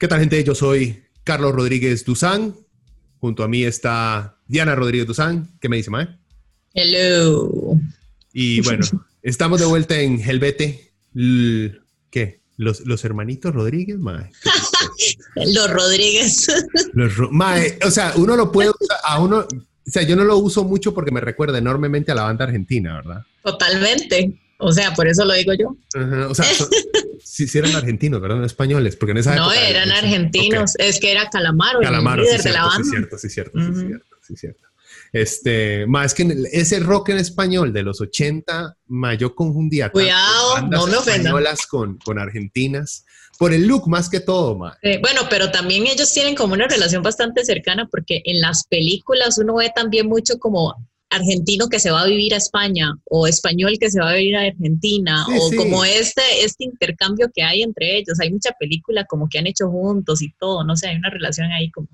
¿Qué tal, gente? Yo soy Carlos Rodríguez Duzán. Junto a mí está Diana Rodríguez Duzán. ¿Qué me dice, Mae? Hello. Y bueno, estamos de vuelta en Helvete. ¿Qué? Los, los hermanitos Rodríguez, Mae. los Rodríguez. Los mae, o sea, uno lo puede usar, a uno, o sea, yo no lo uso mucho porque me recuerda enormemente a la banda argentina, ¿verdad? Totalmente. O sea, por eso lo digo yo. o sea, sí, eran argentinos, ¿verdad? No españoles, porque en esa No, eran argentinos. Es que era Calamaro, Calamaro el líder sí, de la banda. Sí, cierto, sí, cierto, sí, cierto, sí, cierto. Este, más que ese rock en español de los 80, ma, yo confundía Cuidado, bandas no me españolas con, con argentinas por el look más que todo, ma. Eh, bueno, pero también ellos tienen como una relación bastante cercana porque en las películas uno ve también mucho como argentino que se va a vivir a España o español que se va a vivir a Argentina Sí, o sí. como este, este intercambio que hay entre ellos. Hay mucha película como que han hecho juntos y todo, no sé, hay una relación ahí como,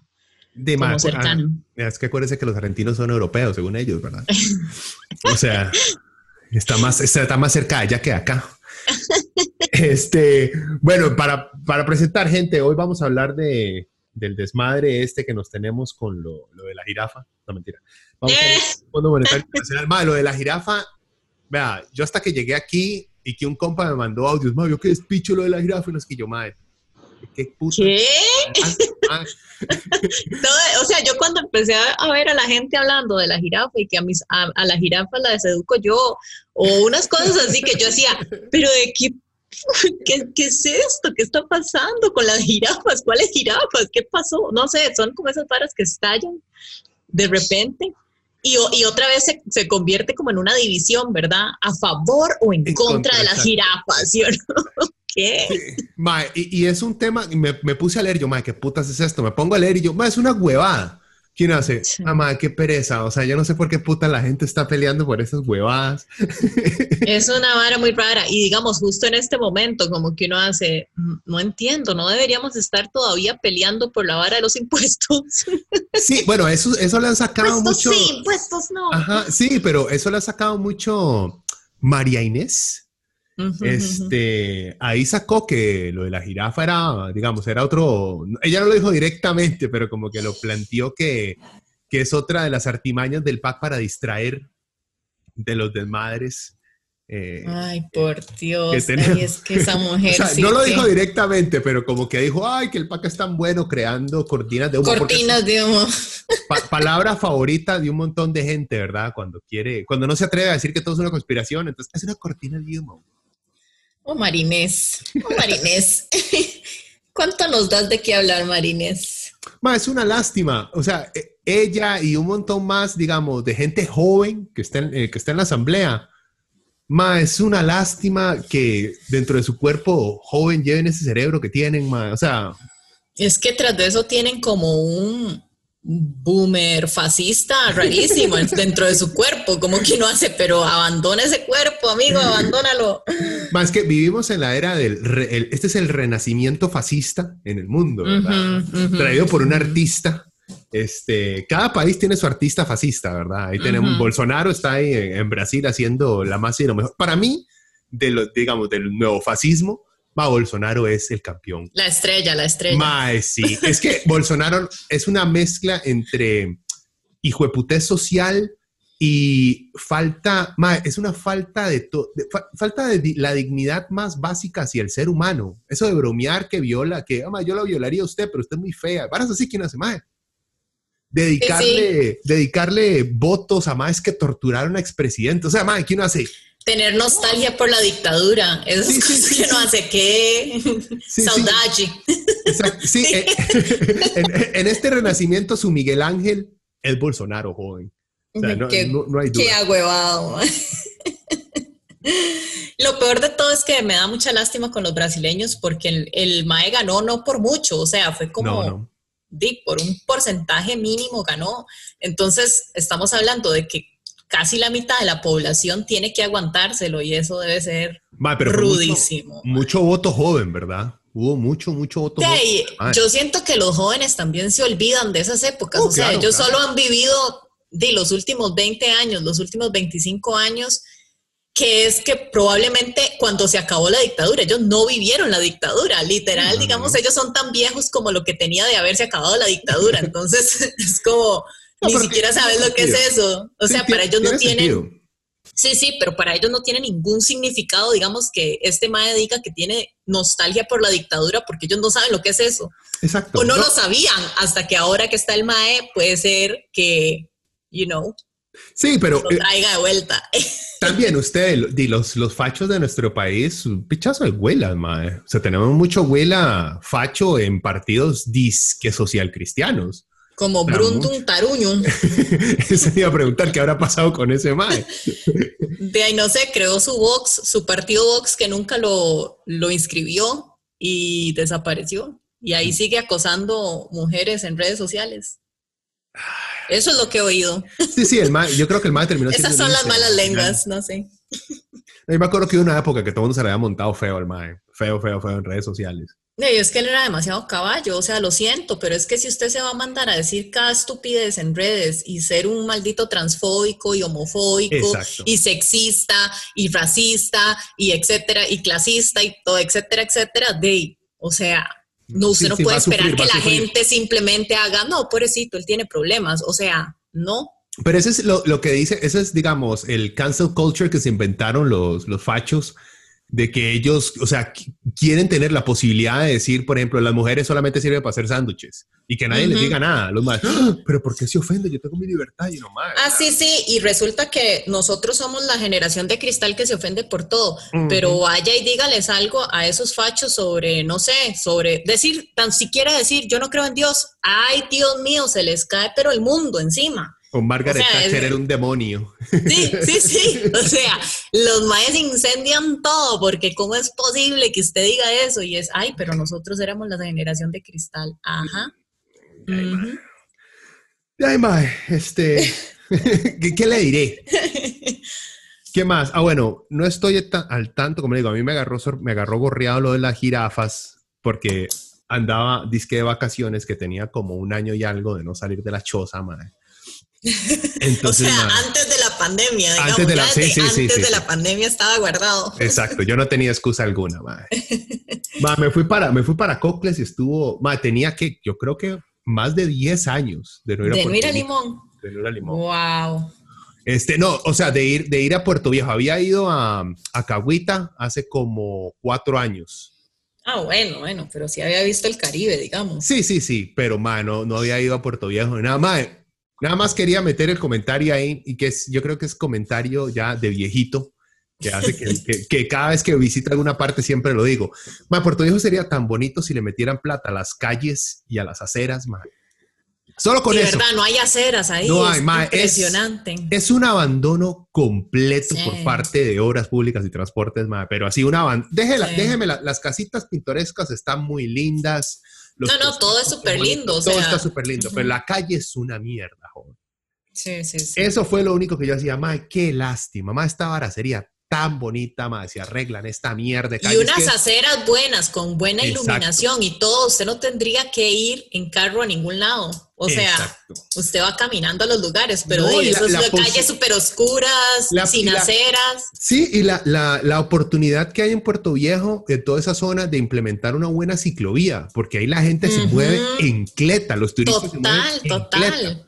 De como ma- cercana. ah, es que acuérdese que los argentinos son europeos, según ellos, ¿verdad? o sea, está más, está más cerca de allá que acá. Este, bueno, para, para presentar gente, hoy vamos a hablar de, del desmadre este que nos tenemos con lo, lo de la jirafa. No, mentira. Vamos a ver. Fondo Monetario Internacional. Ma, lo de la jirafa, vea, yo hasta que llegué aquí y que un compa me mandó audios, ma, yo qué despicho lo de la jirafa, y no es que yo, madre, qué puta. ¿Qué? Ah, Todo- o sea, yo cuando empecé a, a ver a la gente hablando de la jirafa y que a, mis, a, a la jirafa la deseduco yo, o unas cosas así que yo decía, pero de qué, qué, qué es esto? ¿Qué está pasando con las jirafas? ¿Cuáles jirafas? ¿Qué pasó? No sé, son como esas varas que estallan de repente. Y, y otra vez se, se convierte como en una división, ¿verdad? A favor o en, En contra, contra, de las jirafas, ¿sí o no? ¿Qué? Sí, mae, y, y es un tema, y me, me puse a leer, yo, mae, ¿qué putas es esto? Me pongo a leer y yo, mae, es una huevada. ¿Quién hace? Sí. Ah, qué pereza. O sea, yo no sé por qué puta la gente está peleando por esas huevadas. Es una vara muy rara y digamos justo en este momento como que uno hace, "Mm, no entiendo, no deberíamos estar todavía peleando por la vara de los impuestos. Sí, bueno, eso, eso le han sacado Impuestos mucho. sí, impuestos no. Ajá, sí, pero eso le ha sacado mucho María Inés. Este, ahí sacó que lo de la jirafa era, digamos, era otro, ella no lo dijo directamente, pero como que lo planteó que, que es otra de las artimañas del PAC para distraer de los desmadres. eh, Ay, por Dios, que tenemos. ay, es que esa o mujer sea, sí no lo que- dijo directamente, pero como que dijo, ay, que el PAC es tan bueno creando cortinas de humo. cortinas de humo. pa- palabra favorita de un montón de gente, ¿verdad? Cuando quiere, cuando no se atreve a decir que todo es una conspiración, entonces es una cortina de humo. Oh, Marinés, oh, Marinés. ¿Cuánto nos das de qué hablar, Marinés? Ma, es una lástima. O sea, e- ella y un montón más, digamos, de gente joven que está en, eh, que está en la asamblea. Ma, es una lástima que dentro de su cuerpo joven lleven ese cerebro que tienen, ma. O sea, Es que tras de eso tienen como un boomer fascista rarísimo en- dentro de su cuerpo, como que no hace, pero abandona ese cuerpo, amigo, abandónalo. ma, es que vivimos en la era del... re- el- este es el renacimiento fascista en el mundo, ¿verdad? Ujú, ujú. Traído por un artista. Este, cada país tiene su artista fascista, ¿verdad? Ahí tenemos, Ujú. Bolsonaro está ahí en, en Brasil haciendo la más y lo mejor. Para mí, de lo, digamos, del nuevo fascismo, ma, Bolsonaro es el campeón. La estrella, la estrella. Mae, sí. Es que Bolsonaro es una mezcla entre hijo de social y falta, mae, es una falta de, to- de- fa- falta de di- la dignidad más básica hacia el ser humano. Eso de bromear que viola, que, "Ah, mae, yo lo violaría a usted, pero usted es muy fea. Varas así no hace, mae. Dedicarle, dedicarle votos a más que torturar a un expresidente. O sea, mae, ¿quién hace? Tener nostalgia por la dictadura, eso Sí, que no hace que saudade. Exacto. Sí, eh, en, en este renacimiento su Miguel Ángel es Bolsonaro joven. O sea, no, Qué- no- no hay Qué duda. agüevado. Lo peor de todo es que me da mucha lástima con los brasileños porque el, el MAE ganó no por mucho, o sea, fue como No, por un porcentaje mínimo ganó. Entonces, estamos hablando de que casi la mitad de la población tiene que aguantárselo y eso debe ser Ma, pero fue mucho- rudísimo. Mucho, voto joven, ¿verdad? Hubo mucho, mucho voto De joven. yo siento que los jóvenes también se olvidan de esas épocas. Oh, o sea, claro, ellos claro. solo han vivido de los últimos 20 años, los últimos 25 años, que es que probablemente cuando se acabó la dictadura, ellos no vivieron la dictadura. Literal, No, digamos, no. ellos son tan viejos como lo que tenía de haberse acabado la dictadura. Entonces, es como, ni siquiera sabes lo que es eso. O Sí, sea, para ellos no tiene tienen... sentido. Sí, sí, pero para ellos no tiene ningún significado, digamos, que este mae diga que tiene nostalgia por la dictadura, porque ellos no saben lo que es eso. Exacto. O no, No, lo sabían, hasta que ahora que está el mae, puede ser que, you know, Sí, pero lo eh, traiga de vuelta. también ustedes, di, los, los fachos de nuestro país, un pichazo de huelas, mae. O sea, tenemos mucho huela facho en partidos disque social cristianos. Como Pero Brundum Taruñum. Eso iba a preguntar qué habrá pasado con ese mae. De ahí no sé, creó su Vox, su partido Vox que nunca lo, lo inscribió y desapareció. Y ahí sigue acosando mujeres en redes sociales. Eso es lo que he oído. Sí, sí, el mae, yo creo que el mae terminó Esas son las malas lenguas, no sé. Yo me acuerdo que hubo una época que todo el mundo se le había montado feo al mae. Feo, feo, feo en redes sociales. No, y es que él era demasiado caballo, o sea, lo siento, pero es que si usted se va a mandar a decir cada estupidez en redes y ser un maldito transfóbico y homofóbico Exacto. y sexista y racista y etcétera y clasista y todo, etcétera, etcétera, de, o sea, no, usted Sí, no sí, puede sufrir, esperar va que la sufrir. gente simplemente haga, no, pobrecito, él tiene problemas, o sea, no. Pero ese es lo, lo que dice, ese es, digamos, el cancel culture que se inventaron los, los fachos, de que ellos, o sea, qu- quieren tener la posibilidad de decir, por ejemplo, las mujeres solamente sirven para hacer sándwiches y que nadie les diga nada. Los más, "Ah, pero ¿por qué se ofende? Yo tengo mi libertad y no más. Ah, sí, sí, y resulta que nosotros somos la generación de cristal que se ofende por todo, pero vaya y dígales algo a esos fachos sobre, no sé, sobre decir, tan siquiera decir, yo no creo en Dios, ay, Dios mío, se les cae pero el mundo encima. Con Margaret o sea, Thatcher es- era un demonio. Sí, sí, sí, o sea, los maes incendian todo, porque ¿cómo es posible que usted diga eso? Y es, ay, pero nosotros éramos la generación de cristal, ajá. Ay, mae, este, ¿qué, qué le diré? ¿Qué más? Ah, bueno, no estoy al tanto, como le digo, a mí me agarró, me agarró gorreado lo de las jirafas porque andaba disque de vacaciones que tenía como un año y algo de no salir de la choza, mae. O Entonces, sea, mae, antes de la pandemia, digamos, Antes de la- sí, sí, antes sí, de la pandemia estaba guardado. exacto, yo no tenía excusa alguna. Mae, me fui para, me fui para Cocles y estuvo, tenía que, yo creo que más de 10 años de no ir a De no Puerto ir a Limón. de no ir a Limón. Wow. Este, no, o sea, de ir, de ir a Puerto Viejo. Había ido a, a Cahuita hace como cuatro años. Ah, bueno, bueno, pero sí había visto el Caribe, digamos. Sí, sí, sí, pero ma, no, no había ido a Puerto Viejo. Nada más, nada más quería meter el comentario ahí y que es, yo creo que es comentario ya de viejito que hace que, que- que cada vez que visito alguna parte siempre lo digo. Ma, Puerto Viejo sería tan bonito si le metieran plata a las calles y a las aceras, ma. Solo con de eso. verdad, no hay aceras ahí. No es hay, ma, es- impresionante. Es un abandono completo Sí. por parte de obras públicas y transportes, ma, pero así un abandono. Déjela, Sí. Déjeme, la- las casitas pintorescas están muy lindas. Los No, no, todo es súper lindo, o Todo sea, está súper lindo, pero la calle es una mierda, joven. Sí, sí, sí. Eso fue lo único que yo decía, ma, qué lástima, ma, esta vara sería tan bonita, ma, si arreglan esta mierda de Y unas que- aceras buenas, con buena Exacto. iluminación y todo, usted no tendría que ir en carro a ningún lado. O sea, Exacto. usted va caminando a los lugares, pero No, de esas la calles súper oscuras, La- sin la- aceras. Sí, y la, la, la oportunidad que hay en Puerto Viejo, en toda esa zona, de implementar una buena ciclovía, porque ahí la gente se mueve en cleta, los turistas se mueven Total, en total. cleta.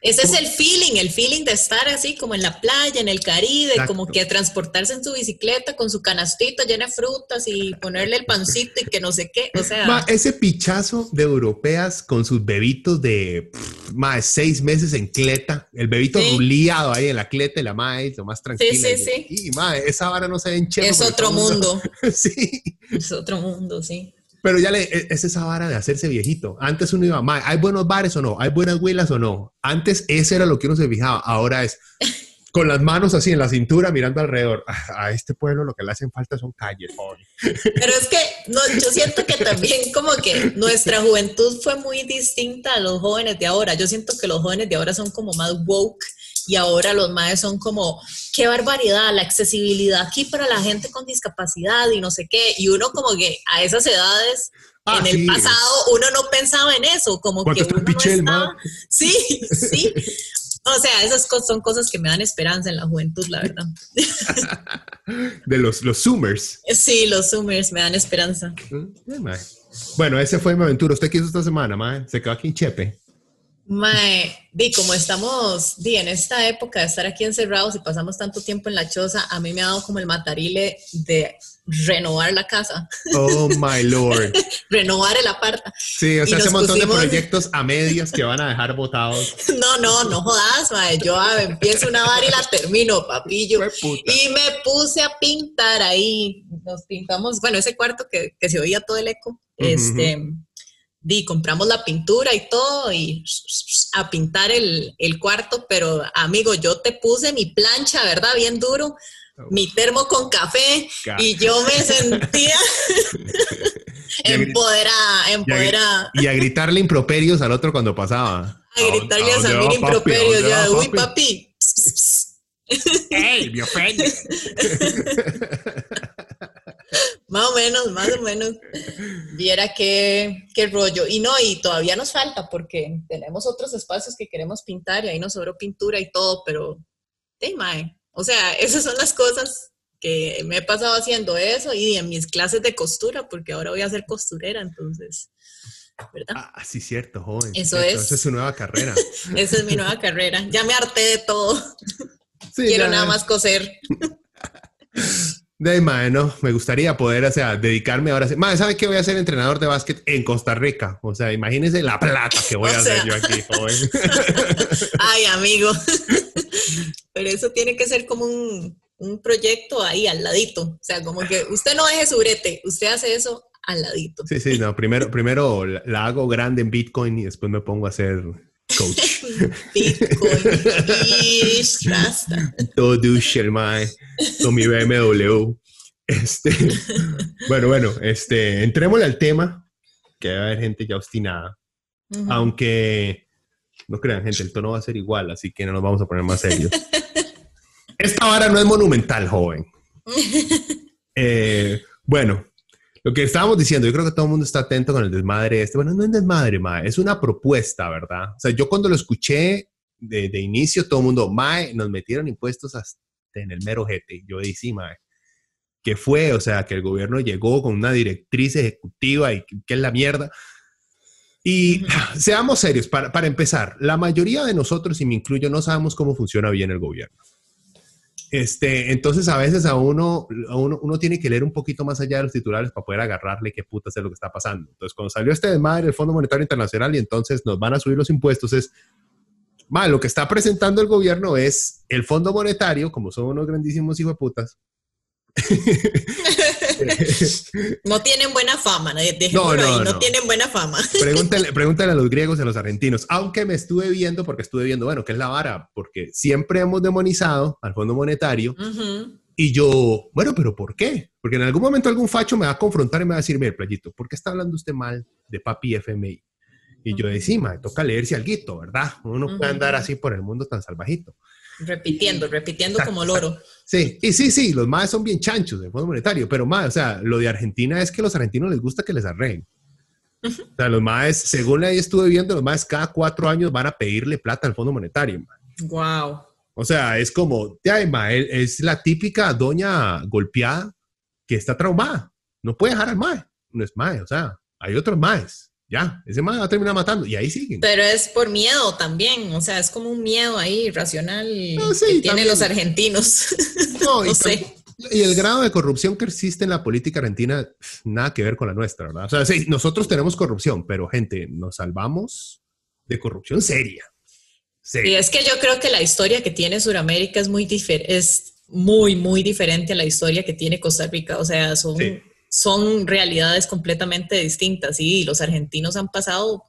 Ese es ¿cómo- el feeling, el feeling de estar así como en la playa, en el Caribe, Exacto. como que transportarse en su bicicleta con su canastita llena de frutas y ponerle el pancito y que no sé qué. O sea, Ma, ese pichazo de europeas con sus bebitos de ma, seis meses en cleta, el bebito Sí. ruliado ahí en la cleta y la mae, lo más tranquila. sí, y- sí. Y, ma, esa vara no se ve en es otro mundo, sí, es otro mundo, sí. Pero ya le, e- es esa vara de hacerse viejito. Antes uno iba, ¿hay buenos bares o no? ¿Hay buenas huilas o no? Antes ese era lo que uno se fijaba, ahora es con las manos así en la cintura mirando alrededor. A, este pueblo lo que le hacen falta son calles. Pero es que no, yo siento que también como que nuestra juventud fue muy distinta a los jóvenes de ahora. Yo siento que los jóvenes de ahora son como más woke y ahora los más son como, qué barbaridad, la accesibilidad aquí para la gente con discapacidad y no sé qué. Y uno como que a esas edades, Ah, en el pasado, uno no pensaba en eso, como ¿Cuánto que uno no pichel, estaba- ma? Sí, sí. O sea, esas cosas son cosas que me dan esperanza en la juventud, la verdad. De los, los Zoomers. Sí, los Zoomers me dan esperanza. Bueno, ese fue mi aventura. ¿Usted qué hizo esta semana, mae? Se quedó aquí en Chepe. Mae, di, como estamos di, en esta época de estar aquí encerrados y pasamos tanto tiempo en la choza, a mí me ha dado como el matarile de renovar la casa, Oh, my lord. renovar el aparta. Sí, o sea, ese montón pusimos- de proyectos a medias que van a dejar botados. No, no, no jodas, mae. Yo ah, empiezo una vara y la termino, papillo. Y me puse a pintar ahí. Nos pintamos, bueno, ese cuarto que, que se oía todo el eco. Este, di, compramos la pintura y todo y a pintar el, el cuarto, pero amigo, yo te puse mi plancha, ¿verdad? Bien duro, mi termo con café Ca- y yo me sentía empoderada, empoderada. Y a gritarle improperios al otro cuando pasaba. A gritarle a improperios, ¿A dónde ya, va, uy, papi?" papi. ¡Ey, me ofende! Más o menos, más o menos. Viera qué, qué rollo. Y no, y todavía nos falta porque tenemos otros espacios que queremos pintar y ahí nos sobró pintura y todo, pero, hey, mae. O sea, esas son las cosas que me he pasado haciendo eso y en mis clases de costura, porque ahora voy a ser costurera, entonces, ¿verdad? Ah, sí, cierto, joven. Eso cierto, es. Esa es su nueva carrera. Esa es mi nueva carrera. Ya me harté de todo. Sí, Quiero ya. nada más coser. De ahí, mae, no, me gustaría poder, o sea, dedicarme ahora. Mae, ¿sabe qué voy a ser entrenador de básquet en Costa Rica? O sea, imagínese la plata que voy O a hacer yo aquí, joven. Ay, amigo. Pero eso tiene que ser como un, un proyecto ahí al ladito. O sea, como que usted no deje su brete, usted hace eso al ladito. Sí, sí, no, primero, primero la hago grande en Bitcoin y después me pongo a hacer coach. Bitcoin. Ish, rasta. Todo mae, con mi BMW. Este, bueno, bueno, este, entrémosle al tema, que va a haber gente ya obstinada. Ujú. Aunque no crean, gente, el tono va a ser igual, así que no nos vamos a poner más serios. Esta vara no es monumental, joven. Eh, bueno, lo que estábamos diciendo, yo creo que todo el mundo está atento con el desmadre este. Bueno, no es desmadre, mae, es una propuesta, ¿verdad? O sea, yo cuando lo escuché de, de inicio, todo el mundo, mae, nos metieron impuestos hasta en el mero jete. Yo dije, sí, mae. ¿Qué fue? O sea, que el gobierno llegó con una directriz ejecutiva y que es la mierda. Y seamos serios, para, para empezar, la mayoría de nosotros, y me incluyo, no sabemos cómo funciona bien el gobierno. Este, entonces, a veces a uno, a uno, uno tiene que leer un poquito más allá de los titulares para poder agarrarle qué putas es lo que está pasando. Entonces, cuando salió este desmadre del Fondo Monetario Internacional y entonces nos van a subir los impuestos, es, mal, lo que está presentando el gobierno es el Fondo Monetario, como son unos grandísimos hijos de putas. No tienen buena fama, ¿no? Dejémoslo No, no, ahí, no no. tienen buena fama. Pregúntale, pregúntale a los griegos y a los argentinos, aunque me estuve viendo, porque estuve viendo, bueno, ¿qué es la vara? Porque siempre hemos demonizado al Fondo Monetario y yo, bueno, pero ¿por qué? Porque en algún momento algún facho me va a confrontar y me va a decir, mire, playito, ¿por qué está hablando usted mal de papi FMI? Y yo decía, toca leerse algo, ¿verdad? Uno no puede andar así por el mundo tan salvajito. Repitiendo, repitiendo Exacto, como loro. Sí, y sí, sí, los más son bien chanchos del Fondo Monetario, pero más, o sea, lo de Argentina es que a los argentinos les gusta que les arreglen. O sea, los más, según ahí estuve viendo, los más cada cuatro años van a pedirle plata al Fondo Monetario. Wow. O sea, es como, ya, ma, es la típica doña golpeada que está traumada. No puede dejar al mae. No es mae, o sea, hay otros maes ya, ese mae va a terminar matando y ahí siguen. Pero es por miedo también, o sea, es como un miedo ahí racional que tienen los argentinos. No, y sé. Y el grado de corrupción que existe en la política argentina, nada que ver con la nuestra, ¿verdad? O sea, sí, nosotros tenemos corrupción, pero gente, nos salvamos de corrupción seria. Y es que yo creo que la historia que tiene Sudamérica es muy, es muy, muy diferente a la historia que tiene Costa Rica. O sea, son son realidades completamente distintas. Y los argentinos han pasado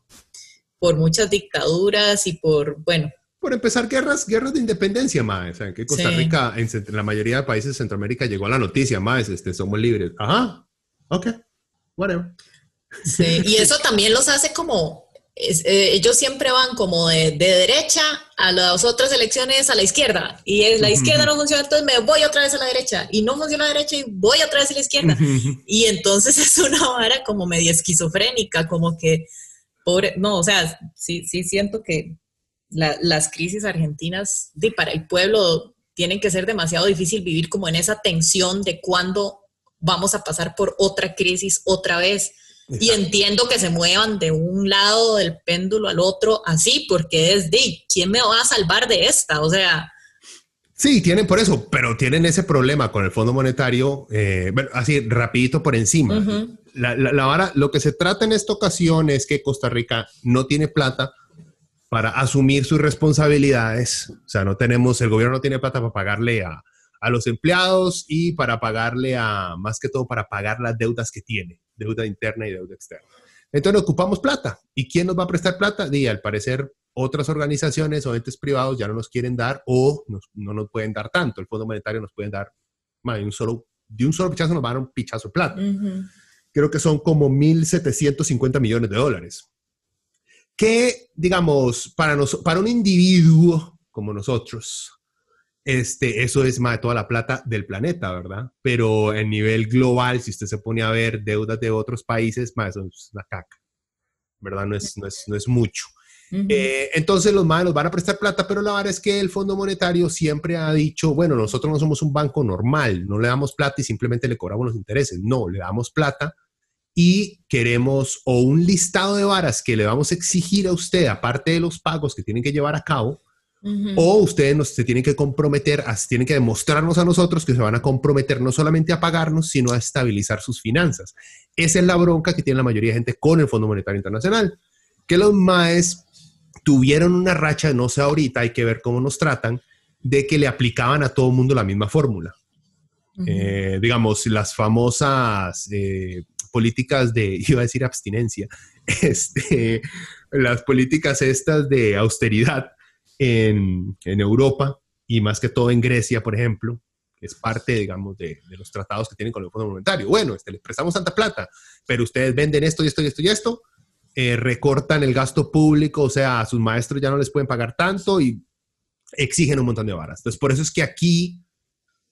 por muchas dictaduras y por, bueno. Por empezar, guerras, guerras de independencia, más. O sea, que Costa Rica, en, la mayoría de países de Centroamérica, llegó a la noticia, más, este, somos libres. Ajá, ok, whatever. Sí, y eso también los hace como eh, ellos siempre van como de, derecha a las otras elecciones a la izquierda. Y es, la izquierda no funciona, entonces me voy otra vez a la derecha. Y no funciona la derecha y voy otra vez a la izquierda. Y entonces es una vara como media esquizofrénica, como que, pobre, no, o sea, sí, sí siento que las crisis argentinas de, para el pueblo tienen que ser demasiado difícil vivir como en esa tensión de cuándo vamos a pasar por otra crisis otra vez y entiendo que se muevan de un lado del péndulo al otro así, porque es de, ¿quién me va a salvar de esta? O sea... Sí, tienen por eso, pero tienen ese problema con el Fondo Monetario, eh, así rapidito por encima. la, la, lo que se trata en esta ocasión es que Costa Rica no tiene plata para asumir sus responsabilidades. O sea, no tenemos, el gobierno no tiene plata para pagarle a, a los empleados y para pagarle a, más que todo, para pagar las deudas que tiene, deuda interna y deuda externa. Entonces ocupamos plata. ¿Y quién nos va a prestar plata? Y al parecer otras organizaciones o entes privados ya no nos quieren dar o no nos pueden dar tanto. El Fondo Monetario nos puede dar, de un solo, de un solo pichazo nos va a dar un pichazo de plata. Creo que son como 1.750 millones de dólares. Que, digamos, para, nos, para un individuo como nosotros, este, eso es más de toda la plata del planeta, ¿verdad? Pero en nivel global, si usted se pone a ver deudas de otros países, más es una caca, ¿verdad? No es, no es, no es mucho. Eh, entonces los más nos van a prestar plata, pero la verdad es que el Fondo Monetario siempre ha dicho, bueno, nosotros no somos un banco normal, no le damos plata y simplemente le cobramos los intereses, no, le damos plata y queremos o un listado de varas que le vamos a exigir a usted, aparte de los pagos que tienen que llevar a cabo, o ustedes nos, se tienen que comprometer, tienen que demostrarnos a nosotros que se van a comprometer no solamente a pagarnos, sino a estabilizar sus finanzas. Esa es la bronca que tiene la mayoría de gente con el Fondo Monetario Internacional, que los MAES tuvieron una racha, no sé ahorita, hay que ver cómo nos tratan, de que le aplicaban a todo el mundo la misma fórmula. Eh, digamos, las famosas eh, políticas de, iba a decir abstinencia, este, las políticas estas de austeridad en, Europa y más que todo en Grecia, por ejemplo, que es parte, digamos, de, los tratados que tienen con el Fondo Monetario. Bueno, este, les prestamos tanta plata, pero ustedes venden esto y esto y esto y esto, eh, recortan el gasto público, o sea, a sus maestros ya no les pueden pagar tanto y exigen un montón de varas. Entonces, por eso es que aquí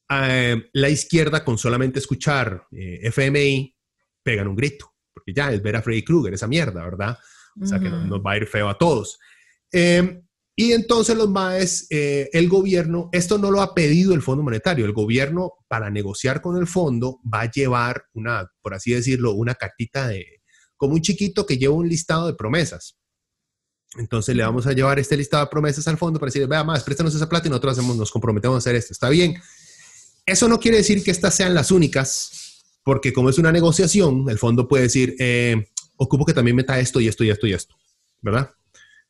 eh, la izquierda, con solamente escuchar eh, FMI, pegan un grito, porque ya es ver a Freddy Krueger, esa mierda, ¿verdad? O sea, que nos, va a ir feo a todos. Eh, y entonces los MAES, eh, el gobierno, esto no lo ha pedido el Fondo Monetario, el gobierno para negociar con el fondo va a llevar una, por así decirlo, una cartita de, como un chiquito que lleva un listado de promesas. Entonces le vamos a llevar este listado de promesas al fondo para decirle, vea más, préstanos esa plata y nosotros hacemos, nos comprometemos a hacer esto. Está bien. Eso no quiere decir que estas sean las únicas, porque como es una negociación, el fondo puede decir, eh, ocupo que también meta esto y esto y esto y esto, ¿verdad?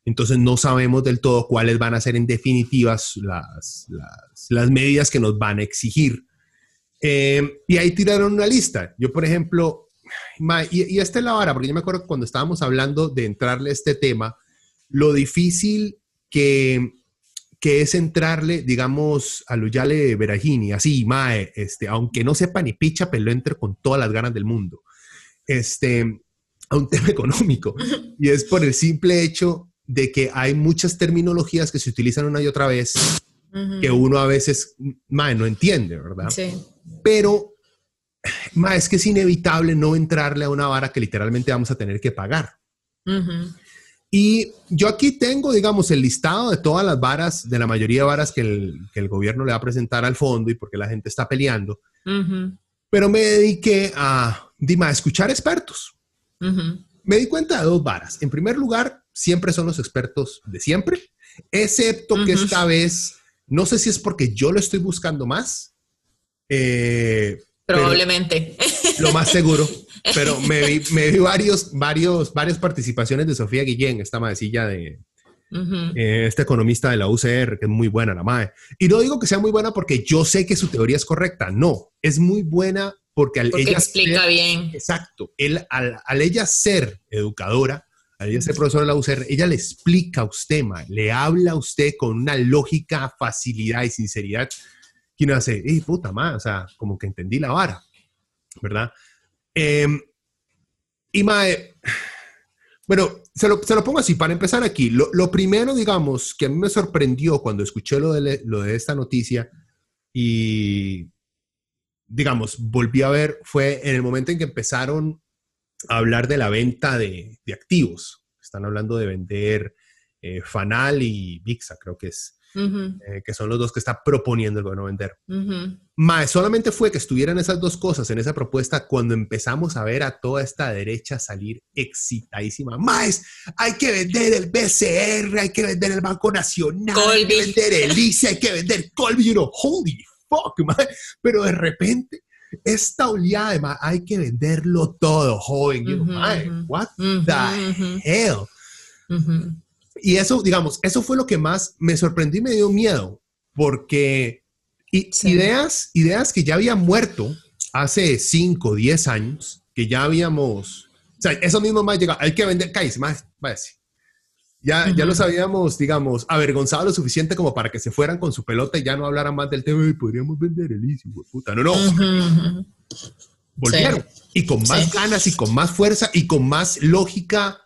Entonces no sabemos del todo cuáles van a ser en definitivas las, las, medidas que nos van a exigir. Eh, y ahí tiraron una lista. Yo, por ejemplo, y, esta es la vara, porque yo me acuerdo cuando estábamos hablando de entrarle a este tema, lo difícil que, que es entrarle, digamos, a lo Yale Beragini, así, mae, este, aunque no sepa ni picha, pero lo entre con todas las ganas del mundo, este, a un tema económico. Y es por el simple hecho de que hay muchas terminologías que se utilizan una y otra vez que uno a veces más no entiende, ¿verdad? Sí. Pero más es que es inevitable no entrarle a una vara que literalmente vamos a tener que pagar. Y yo aquí tengo, digamos, el listado de todas las varas, de la mayoría de varas que el, gobierno le va a presentar al fondo y porque la gente está peleando. Pero me dediqué a, a escuchar expertos. me di cuenta de dos varas. En primer lugar, siempre son los expertos de siempre, excepto que esta vez, no sé si es porque yo lo estoy buscando más. Eh, Probablemente. Lo más seguro. Pero me vi, me vi varios, varios, varias participaciones de Sofía Guillén, esta maecilla de, eh, este economista de la UCR, que es muy buena la MAE. Y no digo que sea muy buena porque yo sé que su teoría es correcta, no, es muy buena porque al ella explica bien. Exacto, él, al, ella ser educadora, al ella ser profesora de la UCR, ella le explica a usted, le habla a usted con una lógica, facilidad y sinceridad que uno hace, ¡eh, puta madre! O sea, como que entendí la vara, ¿verdad? Em, y mae, bueno, se lo, pongo así, para empezar aquí, lo, primero, digamos, que a mí me sorprendió cuando escuché lo de, lo de esta noticia y, digamos, volví a ver, fue en el momento en que empezaron hablar de la venta de, activos. Están hablando de vender eh, Fanal y Vixa, creo que es. Eh, que son los dos que está proponiendo el gobierno vender. Más, solamente fue que estuvieran esas dos cosas en esa propuesta cuando empezamos a ver a toda esta derecha salir excitadísima. Más, hay que vender el BCR, hay que vender el Banco Nacional, hay que vender el ICE, hay que vender Colby, you know, holy fuck, pero de repente esta oleada de hay que venderlo todo, joven, you know, what the hell. Y eso, digamos, eso fue lo que más me sorprendió y me dio miedo, porque ideas, ideas que ya habían muerto hace 5, 10 años, que ya habíamos, o sea, eso mismo más llega, hay que vender, cállese, más, decir. Ya, ya los habíamos, digamos, avergonzado lo suficiente como para que se fueran con su pelota y ya no hablaran más del tema y podríamos vender el ICI, puta. No, no. Volvieron. Y con más ganas y con más fuerza y con más lógica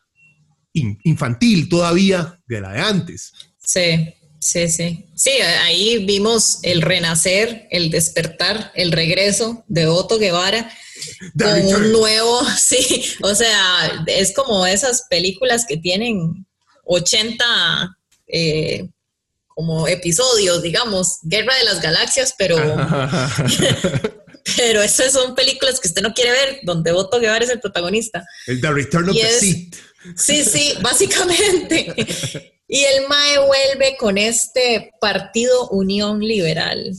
infantil todavía de la de antes. Sí, sí, sí. Sí, ahí vimos el renacer, el despertar, el regreso de Otto Guevara con un nuevo, sí, o sea, es como esas películas que tienen 80 eh, como episodios, digamos, Guerra de las Galaxias, pero... pero esas son películas que usted no quiere ver, donde Otto Guevara es el protagonista. El The Return of the Seat. Sí, sí, básicamente. Y el MAE vuelve con este partido Unión Liberal,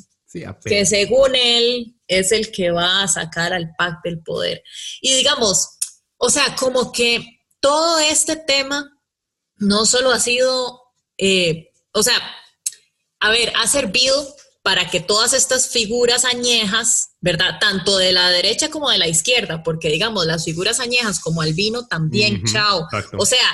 que según él es el que va a sacar al PAC del poder. Y digamos, o sea, como que todo este tema no solo ha sido, eh, o sea, a ver, ha servido para que todas estas figuras añejas, ¿verdad? Tanto de la derecha como de la izquierda, porque digamos, las figuras añejas como Albino también, chao. O sea,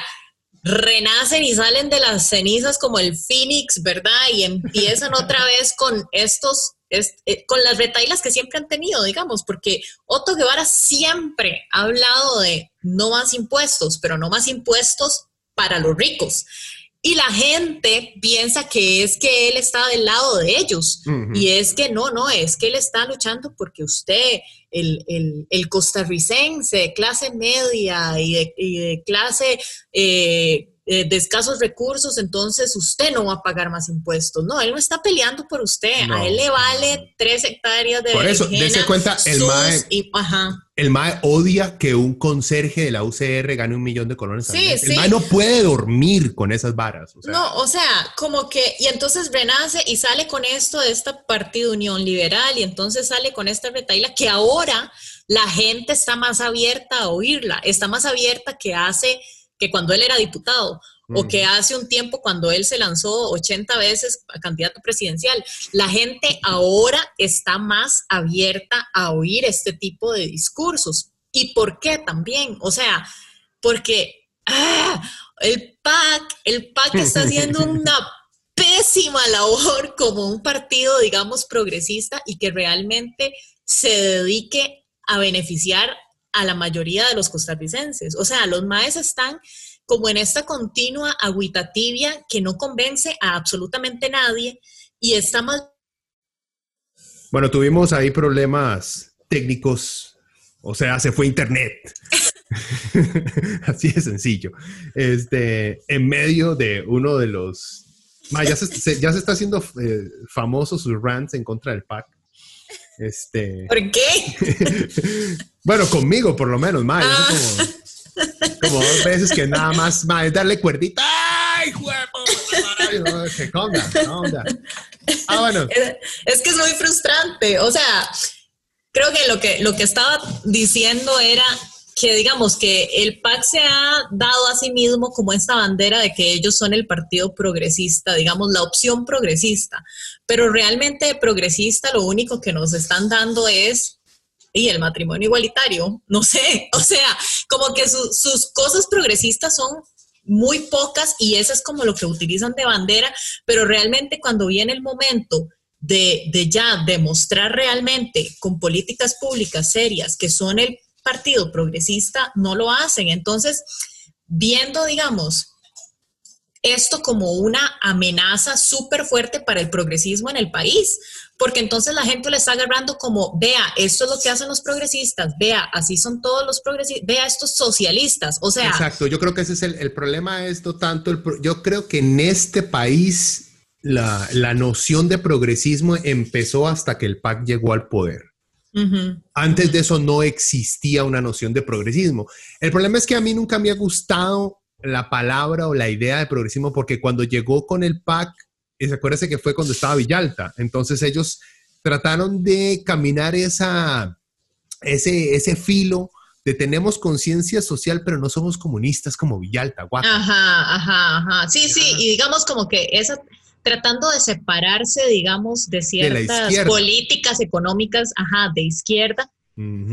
renacen y salen de las cenizas como el Phoenix, ¿verdad? Y empiezan otra vez con estos, eh, con las retailas que siempre han tenido, digamos, porque Otto Guevara siempre ha hablado de no más impuestos, pero no más impuestos para los ricos. Y la gente piensa que es que él está del lado de ellos. Y es que no, no, es que él está luchando porque usted, el, el, costarricense de clase media y de, clase eh, eh, de escasos recursos, entonces usted no va a pagar más impuestos. No, él no está peleando por usted. a él le vale tres hectáreas de Por eso, dése cuenta, el MAE, el MAE odia que un conserje de la UCR gane un millón de colones. Sí, el MAE no puede dormir con esas varas. No, o sea, como que, y entonces renace y sale con esto de esta Partido Unión Liberal y entonces sale con esta retaila que ahora la gente está más abierta a oírla, está más abierta que hace que cuando él era diputado o que hace un tiempo cuando él se lanzó 80 veces a candidato presidencial. La gente ahora está más abierta a oír este tipo de discursos. ¿Y por qué también? O sea, porque ah, el PAC, el PAC está haciendo una pésima labor como un partido, digamos, progresista y que realmente se dedique a beneficiar a la mayoría de los costarricenses. O sea, los maes están como en esta continua agüita tibia que no convence a absolutamente nadie y está más... Bueno, tuvimos ahí problemas técnicos, o sea, se fue internet. Así de sencillo. Este, en medio de uno de los... ya, se, ya se está haciendo eh, famoso sus rants en contra del PAC. Este, ¿Por qué? bueno, conmigo por lo menos, Maya. Ah. como dos veces que nada más, ma, es darle cuerdita. ¡Ay, juego! ¿Qué onda? ¿Qué onda? Ah, bueno. Es, es que es muy frustrante. O sea, creo que lo que, lo que estaba diciendo era que digamos que el PAC se ha dado a sí mismo como esta bandera de que ellos son el partido progresista, digamos la opción progresista, pero realmente progresista lo único que nos están dando es y el matrimonio igualitario, no sé, o sea, como que su- sus cosas progresistas son muy pocas y eso es como lo que utilizan de bandera, pero realmente cuando viene el momento de, de ya demostrar realmente con políticas públicas serias que son el partido progresista, no lo hacen. Entonces, viendo, digamos, esto como una amenaza súper fuerte para el progresismo en el país, porque entonces la gente le está agarrando como, vea, esto es lo que hacen los progresistas, vea, así son todos los progresistas, vea estos socialistas, o sea, Exacto, yo creo que ese es el, problema, es no tanto, el, yo creo que en este país la, la noción de progresismo empezó hasta que el PAC llegó al poder. Antes de eso no existía una noción de progresismo. El problema es que a mí nunca me ha gustado la palabra o la idea de progresismo porque cuando llegó con el PAC, y se acuérdese que fue cuando estaba Villalta, entonces ellos trataron de caminar esa, ese, ese filo de tenemos conciencia social, pero no somos comunistas como Villalta, guaca. Ajá, ajá, ajá. Sí, sí, y digamos como que esa tratando de separarse, digamos, de ciertas políticas económicas, ajá, de izquierda,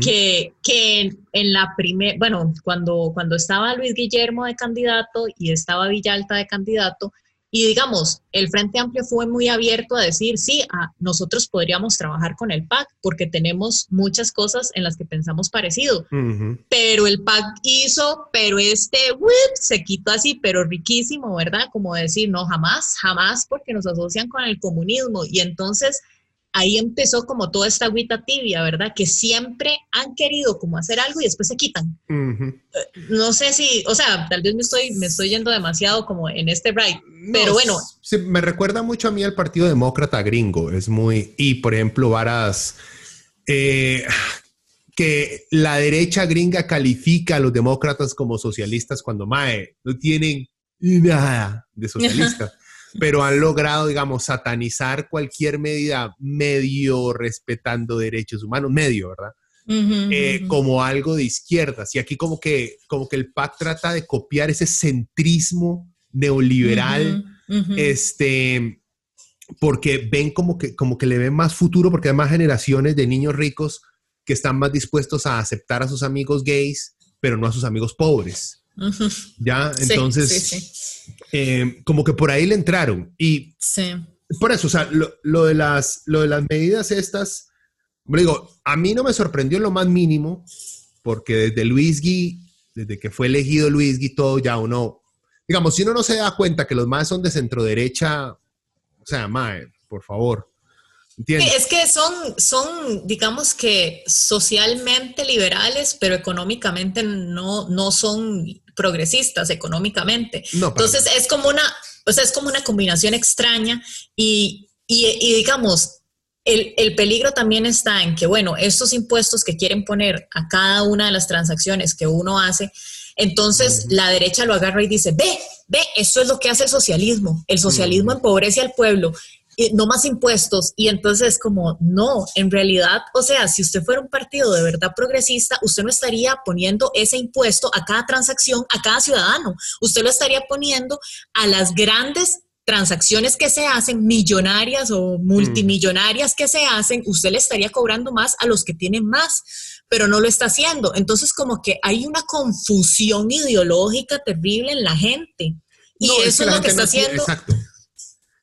que, que en, en la primera, bueno, cuando, cuando estaba Luis Guillermo de candidato y estaba Villalta de candidato, y digamos, el Frente Amplio fue muy abierto a decir, sí, nosotros podríamos trabajar con el PAC porque tenemos muchas cosas en las que pensamos parecido pero el PAC hizo, pero este whip se quitó así, pero riquísimo, ¿verdad? Como decir, no, jamás, jamás, porque nos asocian con el comunismo. Y entonces ahí empezó como toda esta agüita tibia, ¿verdad? Que siempre han querido como hacer algo y después se quitan. Ujú. No sé si, o sea, tal vez me estoy, me estoy yendo demasiado como en este ride, pero No, bueno. sí, me recuerda mucho a mí al Partido Demócrata gringo. Es muy. Y por ejemplo, varas. eh, que la derecha gringa califica a los demócratas como socialistas cuando mae no tienen nada de socialista, pero han logrado, digamos, satanizar cualquier medida medio respetando derechos humanos, medio, ¿verdad? Eh, como algo de izquierdas. Y aquí como que, como que el PAC trata de copiar ese centrismo neoliberal, este, porque ven como que, como que le ven más futuro, porque hay más generaciones de niños ricos que están más dispuestos a aceptar a sus amigos gays, pero no a sus amigos pobres. ¿Ya? Sí, Entonces, sí, sí, eh, como que por ahí le entraron. Y sí. por eso, o sea, lo, lo de, las, lo de las medidas estas, como digo, a mí no me sorprendió en lo más mínimo, porque desde Luis Gui, desde que fue elegido Luis Gui, todo ya uno, digamos, si uno no se da cuenta que los más son de centro derecha, o sea, mae, por favor, ¿entiendes? Es que son, son, digamos que socialmente liberales, pero económicamente no, no son progresistas económicamente. No, Entonces es como una, o sea, es como una combinación extraña y, y, y digamos, el, el peligro también está en que, bueno, estos impuestos que quieren poner a cada una de las transacciones que uno hace, entonces la derecha lo agarra y dice, ve, ve, esto es lo que hace el socialismo. El socialismo empobrece al pueblo. Y no más impuestos. Y entonces como, no, en realidad, o sea, si usted fuera un partido de verdad progresista, usted no estaría poniendo ese impuesto a cada transacción, a cada ciudadano. Usted lo estaría poniendo a las grandes transacciones que se hacen, millonarias o multimillonarias que se hacen, usted le estaría cobrando más a los que tienen más, pero no lo está haciendo. Entonces como que hay una confusión ideológica terrible en la gente. Y No, eso que es lo que está no haciendo. Exacto.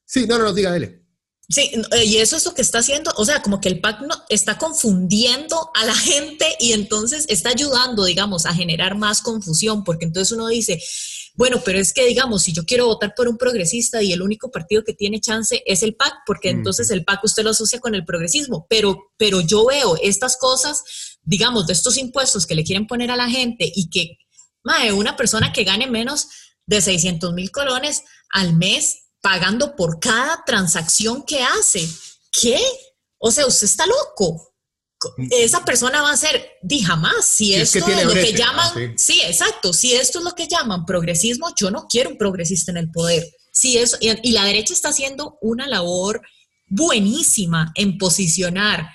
Sí, no, no, no, diga, dele. Sí, eh, y eso es lo que está haciendo, o sea, como que el PAC no, está confundiendo a la gente y entonces está ayudando, digamos, a generar más confusión, porque entonces uno dice, bueno, pero es que, digamos, si yo quiero votar por un progresista y el único partido que tiene chance es el PAC, porque entonces el PAC usted lo asocia con el progresismo, pero, pero yo veo estas cosas, digamos, de estos impuestos que le quieren poner a la gente y que, mae, una persona que gane menos de 600 mil colones al mes pagando por cada transacción que hace. ¿Qué? O sea, usted está loco. esa persona va a ser, di jamás, si, esto es, lo que llaman, sí. exacto, si esto es lo que llaman progresismo, yo no quiero un progresista en el poder. Si eso, y, la derecha está haciendo una labor buenísima en posicionar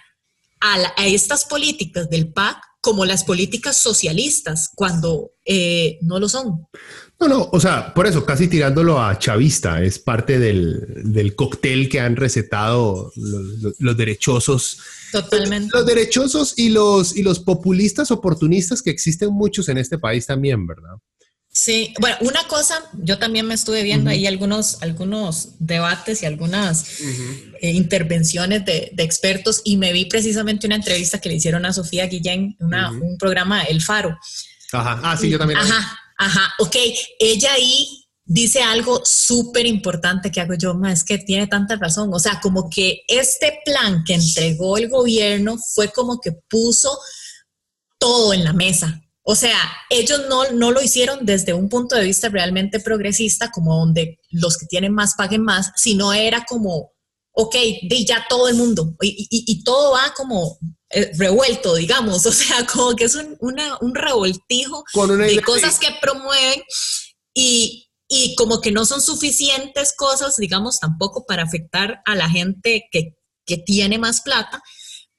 a, estas políticas del PAC como las políticas socialistas, cuando eh, no lo son. No, no, o sea, por eso, casi tirándolo a chavista, es parte del, cóctel que han recetado los, derechosos. Totalmente. Los derechosos y los, y los populistas oportunistas que existen muchos en este país también, ¿verdad? Sí, bueno, una cosa, yo también me estuve viendo ahí algunos, algunos debates y algunas eh, intervenciones de, expertos y me vi precisamente una entrevista que le hicieron a Sofía Guillén, una, un programa El Faro. Ajá, ah, sí, yo también. Ajá, Ajá, ok. Ella ahí dice algo súper importante que hago yo, es que tiene tanta razón. O sea, como que este plan que entregó el gobierno fue como que puso todo en la mesa. O sea, ellos no, no lo hicieron desde un punto de vista realmente progresista, como donde los que tienen más paguen más, sino era como, ok, de ya todo el mundo, y, y todo va como eh, revuelto, digamos, o sea, como que es un, un revoltijo de cosas que promueven y, y, como que no son suficientes cosas, digamos, tampoco para afectar a la gente que, que tiene más plata,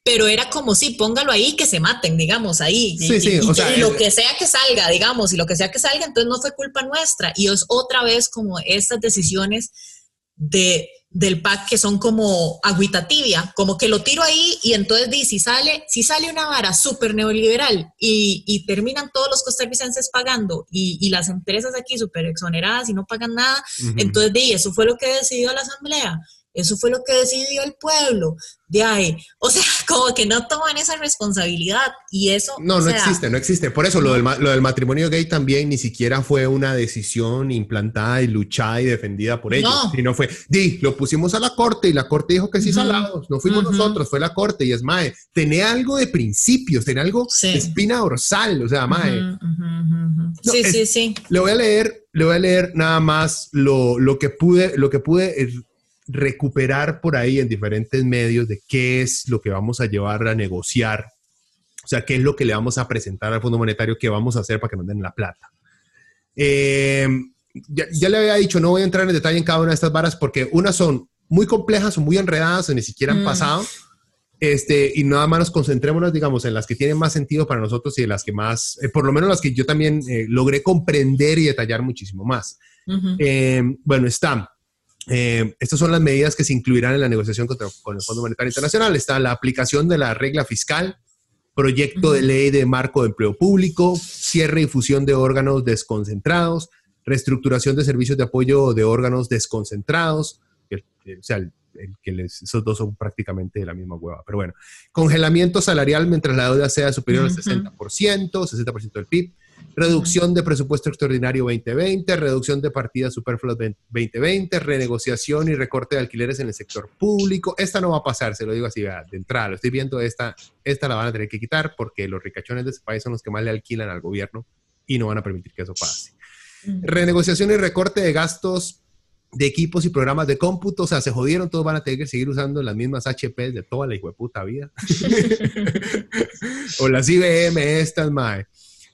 pero era como si póngalo ahí que se maten, digamos, ahí. Sí, sí, o sea, y lo que sea que salga, digamos, y lo que sea que salga, entonces no fue culpa nuestra. Y es otra vez como estas decisiones de del pack que son como agüita tibia, como que lo tiro ahí y entonces di, si sale, si sale una vara súper neoliberal y, y, terminan todos los costarricenses pagando y, y las empresas aquí súper exoneradas y no pagan nada, entonces di, eso fue lo que decidió la asamblea. Eso fue lo que decidió el pueblo. De ahí, o sea, como que no toman esa responsabilidad y eso. No, no existe, no existe. Por eso lo del, lo del, matrimonio gay también ni siquiera fue una decisión implantada y luchada y defendida por ellos, no. sino fue, di, lo pusimos a la corte y la corte dijo que sí salados, no fuimos nosotros, fue la corte y es mae, tenía algo de principios, tenía algo de espina dorsal, o sea, mae. sí, sí, sí. Le voy a leer, le voy a leer nada más lo, lo que pude, lo que pude eh, recuperar por ahí en diferentes medios de qué es lo que vamos a llevar a negociar, o sea, qué es lo que le vamos a presentar al Fondo Monetario, qué vamos a hacer para que nos den la plata. Eh, ya, le había dicho, no voy a entrar en detalle en cada una de estas varas porque unas son muy complejas o muy enredadas o ni siquiera han mm. pasado. Este, y nada más nos concentrémonos, digamos, en las que tienen más sentido para nosotros y en las que más, eh, por lo menos las que yo también eh, logré comprender y detallar muchísimo más. bueno, están eh, estas son las medidas que se incluirán en la negociación con el Fondo Monetario Internacional. Está la aplicación de la regla fiscal, proyecto de ley de marco de empleo público, cierre y fusión de órganos desconcentrados, reestructuración de servicios de apoyo de órganos desconcentrados, o sea, el, que esos dos son prácticamente de la misma hueva, pero bueno, congelamiento salarial mientras la deuda sea superior al 60%, 60% del PIB, reducción de presupuesto extraordinario 2020, reducción de partidas superfluas 2020, renegociación y recorte de alquileres en el sector público. Esta no va a pasar, se lo digo así de entrada, lo estoy viendo, esta, esta la van a tener que quitar porque los ricachones de ese país son los que más le alquilan al gobierno y no van a permitir que eso pase. Renegociación y recorte de gastos de equipos y programas de cómputo, o sea, se jodieron, todos van a tener que seguir usando las mismas HP de toda la puta vida. o las IBM estas, mae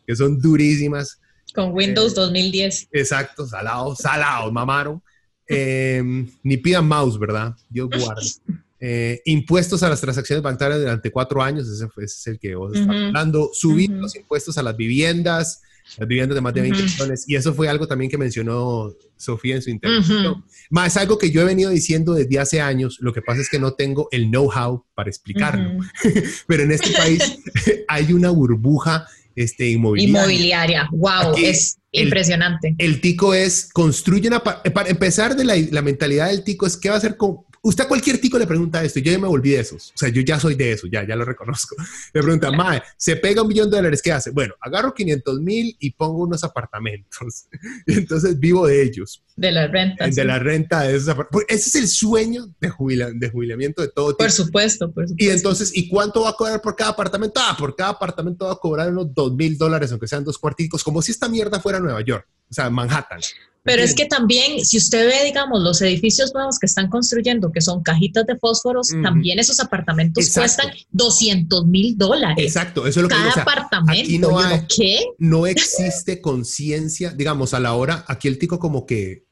que son durísimas. Con Windows 2010. Eh, exacto, salados, salados, mamaron. Em, ni pidan mouse, ¿verdad? Dios guarde. Eh, impuestos a las transacciones bancarias durante cuatro años, ese, es el que vos estás hablando. Subir los impuestos a las viviendas, las viviendas de más de 20 millones. Y eso fue algo también que mencionó Sofía en su intervención. Más algo que yo he venido diciendo desde hace años. Lo que pasa es que no tengo el know-how para explicarlo. Pero en este país hay una burbuja este, inmobiliaria. Inmobiliaria, wow, es impresionante. El tico es, construye una, para empezar de la, la, mentalidad del tico es, ¿qué va a hacer con, Usted a cualquier tico le pregunta esto, yo ya me volví de esos, o sea, yo ya soy de eso, ya, ya lo reconozco. Le pregunta, Mae, se pega un millón de dólares, ¿qué hace? Bueno, agarro 500 mil y pongo unos apartamentos, y entonces vivo de ellos. De la renta. De la renta de esos Ese es el sueño de, de jubilamiento de todo tipo. Por supuesto, por supuesto. Y entonces, ¿y cuánto va a cobrar por cada apartamento? Ah, por cada apartamento va a cobrar unos 2 mil dólares, aunque sean dos cuarticos, como si esta mierda fuera Nueva York, o sea, Manhattan. Pero es que también, si usted ve, digamos, los edificios nuevos que están construyendo, que son cajitas de fósforos, también esos apartamentos cuestan 200 mil dólares. Exacto, eso es lo que Cada apartamento. Aquí no, hay, ¿Qué? no existe conciencia, digamos, a la hora, aquí el tico como que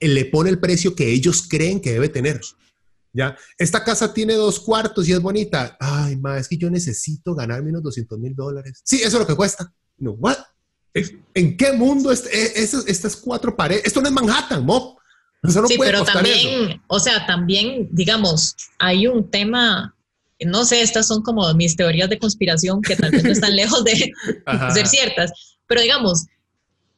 le pone el precio que ellos creen que debe tener. ¿Ya? Esta casa tiene dos cuartos y es bonita. Ay, ma, es que yo necesito ganar menos 200 mil dólares. Sí, eso es lo que cuesta. No, what? ¿En qué mundo es, estas cuatro paredes? Esto no es Manhattan, Mo. sí, pero también, o sea, también, digamos, hay un tema, no sé, estas son como mis teorías de conspiración que tal vez no están lejos de ser ciertas, pero digamos,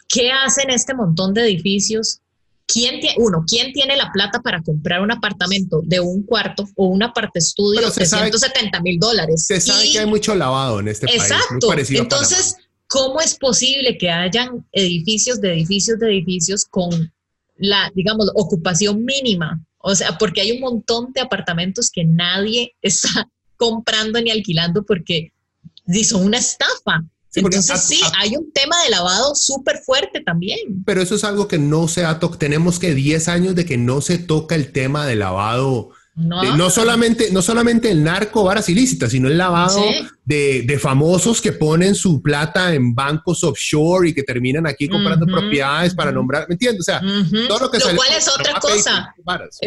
¿qué hacen este montón de edificios? ¿Quién tiene, uno, quién tiene la plata para comprar un apartamento de un cuarto o un parte estudio de 170 mil dólares? Se sabe que hay mucho lavado en este país. Exacto. Entonces, ¿cómo es posible que hayan edificios de edificios de edificios con la, digamos, ocupación mínima? O sea, porque hay un montón de apartamentos que nadie está comprando ni alquilando porque son una estafa. Entonces sí, hay un tema de lavado súper fuerte también. Pero eso es algo que no se ha tocado. Tenemos que 10 años de que no se toca el tema de lavado no. solamente, no solamente el narco, varas ilícitas, sino el lavado de, famosos que ponen su plata en bancos offshore y que terminan aquí comprando propiedades para nombrar, ¿me entiendes? O sea, todo lo que Lo cual es otra cosa.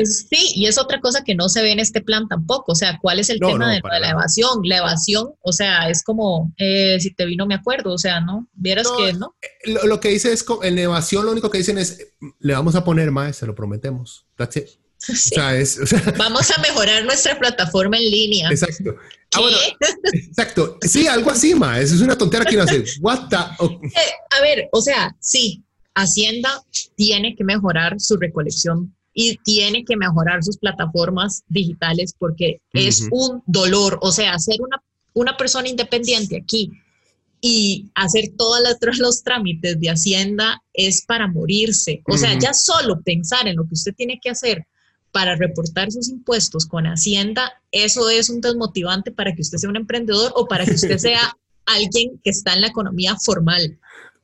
sí, y es otra cosa que no se ve en este plan tampoco. O sea, ¿cuál es el tema de, la evasión? La evasión, o sea, es como, eh, si te vino, me acuerdo, o sea, ¿no? Vieras que, ¿no? Eh, lo, que dice es, en evasión lo único que dicen es, le vamos a poner más, se lo prometemos. That's it. Vamos a mejorar nuestra plataforma en línea. Exacto. Ah, exacto. Sí, algo así, ma. Eso es una tontera que no hace. What the... Eh, a ver, o sea, sí, Hacienda tiene que mejorar su recolección y tiene que mejorar sus plataformas digitales porque es un dolor. O sea, ser una, una persona independiente aquí y hacer todos los trámites de Hacienda es para morirse. O sea, ya solo pensar en lo que usted tiene que hacer para reportar sus impuestos con Hacienda, eso es un desmotivante para que usted sea un emprendedor o para que usted sea alguien que está en la economía formal.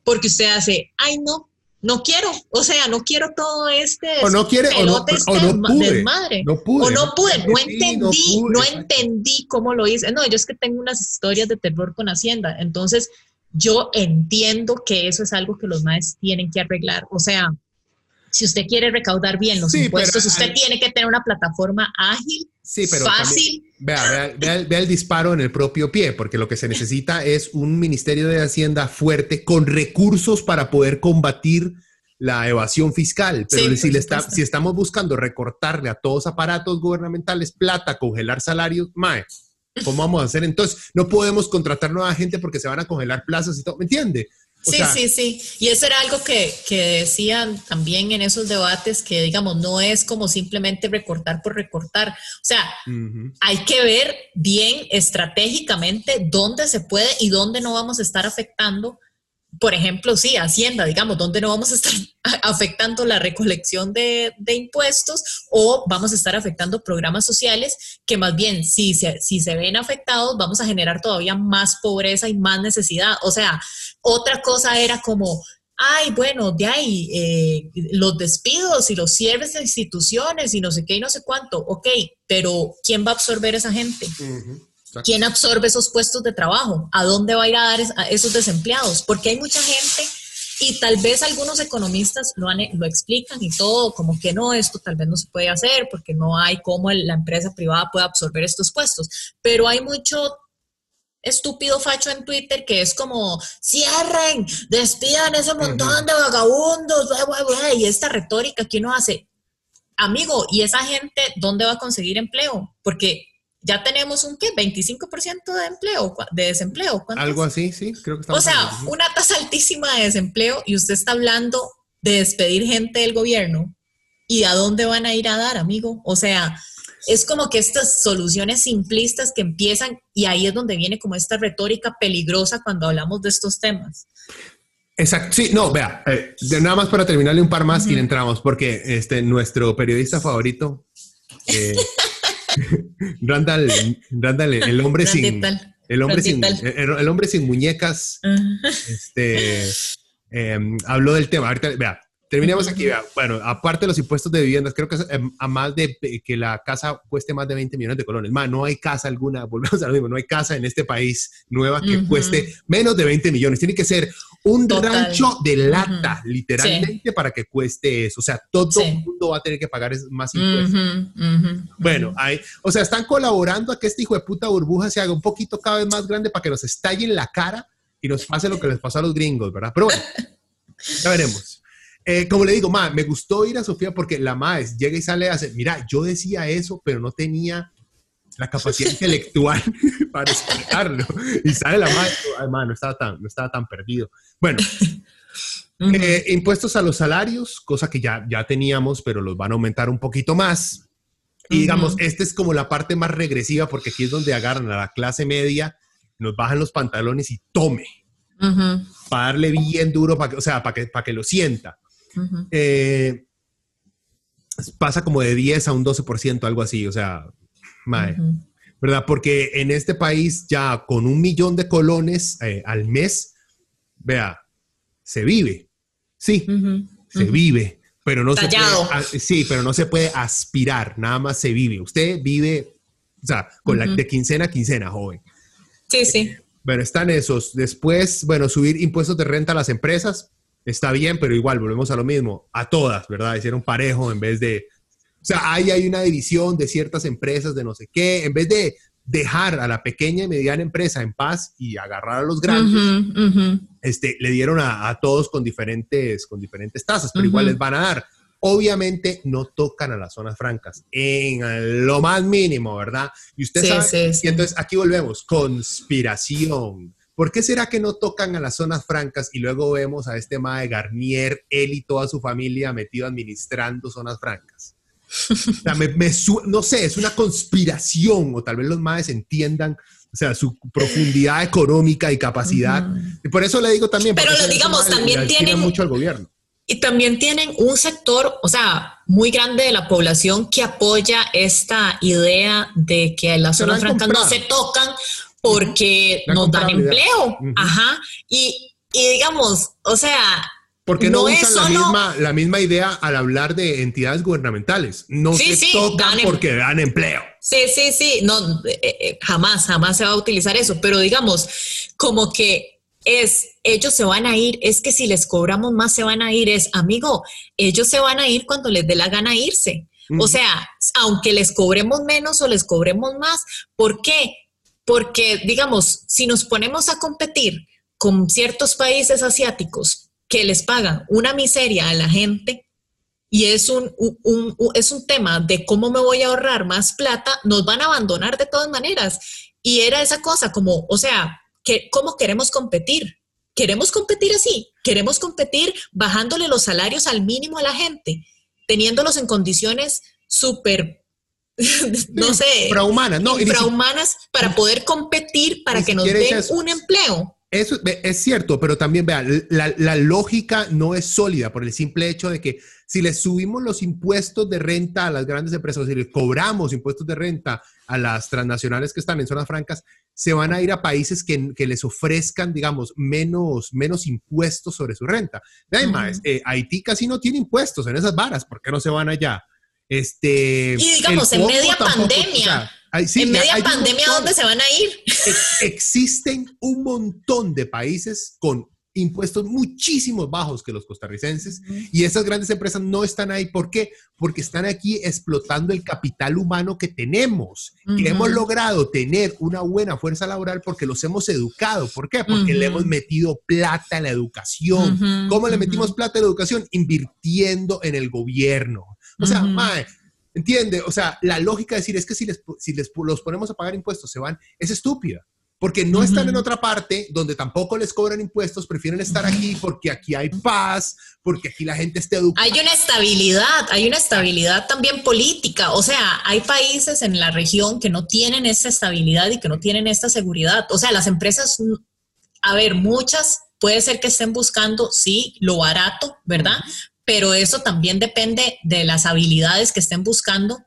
Porque usted hace, ay, no, no quiero, o sea, no quiero todo este o no quiere o no, este o no pude, no pude, o no pude, no entendí, no, entendí cómo lo hice. No, yo es que tengo unas historias de terror con Hacienda, entonces yo entiendo que eso es algo que los maestros tienen que arreglar. O sea, si usted quiere recaudar bien los impuestos, usted tiene que tener una plataforma ágil, fácil. vea, vea, el disparo en el propio pie, porque lo que se necesita es un Ministerio de Hacienda fuerte con recursos para poder combatir la evasión fiscal. Pero si, le está, si estamos buscando recortarle a todos aparatos gubernamentales plata, congelar salarios, mae, ¿cómo vamos a hacer entonces? No podemos contratar nueva gente porque se van a congelar plazas y todo, ¿me entiende? Sí, sí, sí. Y eso era algo que, que, decían también en esos debates, que digamos, no es como simplemente recortar por recortar. O sea, hay que ver bien estratégicamente dónde se puede y dónde no vamos a estar afectando por ejemplo, sí, Hacienda, digamos, donde no vamos a estar afectando la recolección de, impuestos o vamos a estar afectando programas sociales que más bien, si se, si se ven afectados, vamos a generar todavía más pobreza y más necesidad. O sea, otra cosa era como, ay, bueno, de ahí eh, los despidos y los cierres de instituciones y no sé qué y no sé cuánto, ok, pero ¿quién va a absorber esa gente? ¿Quién absorbe esos puestos de trabajo? ¿A dónde va a ir a dar a esos desempleados? Porque hay mucha gente y tal vez algunos economistas lo, lo explican y todo, como que no, esto tal vez no se puede hacer porque no hay cómo la empresa privada puede absorber estos puestos. Pero hay mucho estúpido facho en Twitter que es como, cierren, despidan ese montón de vagabundos, y esta retórica que uno hace. Amigo, ¿y esa gente dónde va a conseguir empleo? Porque ya tenemos un qué, 25% de empleo, de desempleo. Algo así, sí, creo que estamos. O sea, una tasa altísima de desempleo y usted está hablando de despedir gente del gobierno. ¿Y a dónde van a ir a dar, amigo? O sea, es como que estas soluciones simplistas que empiezan y ahí es donde viene como esta retórica peligrosa cuando hablamos de estos temas. Exacto, sí, no, vea, eh, nada más para terminarle un par más y entramos, porque este, nuestro periodista favorito, eh, Randall, Randall, el hombre sin. El hombre, sin, el, hombre sin muñecas. este, em, habló del tema. Ahorita, vea, terminemos aquí. Bueno, aparte de los impuestos de viviendas, creo que em, a más de que la casa cueste más de 20 millones de colones. Más, no hay casa alguna, volvemos a lo mismo, no hay casa en este país nueva que cueste menos de 20 millones. Tiene que ser un rancho de lata, literalmente, para que cueste eso. O sea, todo el mundo va a tener que pagar más impuestos. bueno, hay, o sea, están colaborando a que este hijo de puta burbuja se haga un poquito cada vez más grande para que nos estalle en la cara y nos pase lo que les pasó a los gringos, ¿verdad? Pero bueno, ya veremos. Eh, como le digo, ma, me gustó ir a Sofía porque la maes llega y sale y hace, mira, yo decía eso, pero no tenía la capacidad intelectual para explicarlo. Y sale la madre, además no estaba tan, no estaba tan perdido. Bueno, eh, impuestos a los salarios, cosa que ya, ya teníamos, pero los van a aumentar un poquito más. Y digamos, esta es como la parte más regresiva porque aquí es donde agarran a la clase media, nos bajan los pantalones y tome. Para darle bien duro, para que, o sea, para que, para que lo sienta. Eh, pasa como de 10 a un 12%, algo así, o sea, ¿verdad? Porque en este país ya con un millón de colones eh, al mes, vea, se vive, sí, se vive, pero no se puede, sí, pero no se puede aspirar, nada más se vive. Usted vive, o sea, con la de quincena a quincena, joven. Sí, sí. bueno, están esos. Después, bueno, subir impuestos de renta a las empresas, está bien, pero igual volvemos a lo mismo, a todas, ¿verdad? Hicieron parejo en vez de o sea, ahí hay una división de ciertas empresas de no sé qué, en vez de dejar a la pequeña y mediana empresa en paz y agarrar a los grandes, Este, le dieron a, todos con diferentes, con diferentes tasas, pero igual les van a dar. Obviamente no tocan a las zonas francas en lo más mínimo, ¿verdad? Y usted sabe, y entonces aquí volvemos, conspiración. ¿Por qué será que no tocan a las zonas francas y luego vemos a este Mae Garnier, él y toda su familia metido administrando zonas francas? O sea, me, no sé, es una conspiración, o tal vez los más entiendan, o sea, su profundidad económica y capacidad. Y por eso le digo también. Pero digamos, también tienen. mucho al gobierno. Y también tienen un sector, o sea, muy grande de la población que apoya esta idea de que las zonas francas no se tocan porque nos dan empleo. Ajá. Y, y digamos, o sea, porque no, usan la, misma, la misma idea al hablar de entidades gubernamentales. No se tocan em- porque dan empleo. Sí, sí, sí. No, eh, eh, jamás, jamás se va a utilizar eso. Pero digamos, como que es, ellos se van a ir, es que si les cobramos más se van a ir, es, amigo, ellos se van a ir cuando les dé la gana irse. O sea, aunque les cobremos menos o les cobremos más, ¿por qué? Porque, digamos, si nos ponemos a competir con ciertos países asiáticos que les pagan una miseria a la gente y es un, es un tema de cómo me voy a ahorrar más plata, nos van a abandonar de todas maneras. Y era esa cosa como, o sea, que, ¿cómo queremos competir? ¿Queremos competir así? ¿Queremos competir bajándole los salarios al mínimo a la gente, teniéndolos en condiciones súper, no sé, infrahumanas, no, infrahumanas para poder competir, para que nos den un empleo? Eso es cierto, pero también vean, la, lógica no es sólida por el simple hecho de que si le subimos los impuestos de renta a las grandes empresas, o si le cobramos impuestos de renta a las transnacionales que están en zonas francas, se van a ir a países que, les ofrezcan, digamos, menos, menos impuestos sobre su renta. Además, eh, Haití casi no tiene impuestos en esas varas, ¿por qué no se van allá? Este, y digamos, en media pandemia en media pandemia, ¿dónde se van a ir? existen un montón de países con impuestos muchísimo bajos que los costarricenses y esas grandes empresas no están ahí. ¿Por qué? Porque están aquí explotando el capital humano que tenemos, que hemos logrado tener una buena fuerza laboral porque los hemos educado. ¿Por qué? Porque le hemos metido plata en la educación. ¿Cómo le metimos plata en la educación? Invirtiendo en el gobierno. O sea, mae, ¿Entiende? O sea, la lógica de decir es que si les, si les los ponemos a pagar impuestos se van, es estúpida. Porque no están en otra parte donde tampoco les cobran impuestos, prefieren estar aquí porque aquí hay paz, porque aquí la gente está educada. Hay una estabilidad, hay una estabilidad también política. O sea, hay países en la región que no tienen esa estabilidad y que no tienen esta seguridad. O sea, las empresas, a ver, muchas puede ser que estén buscando, sí, lo barato, ¿verdad? Pero eso también depende de las habilidades que estén buscando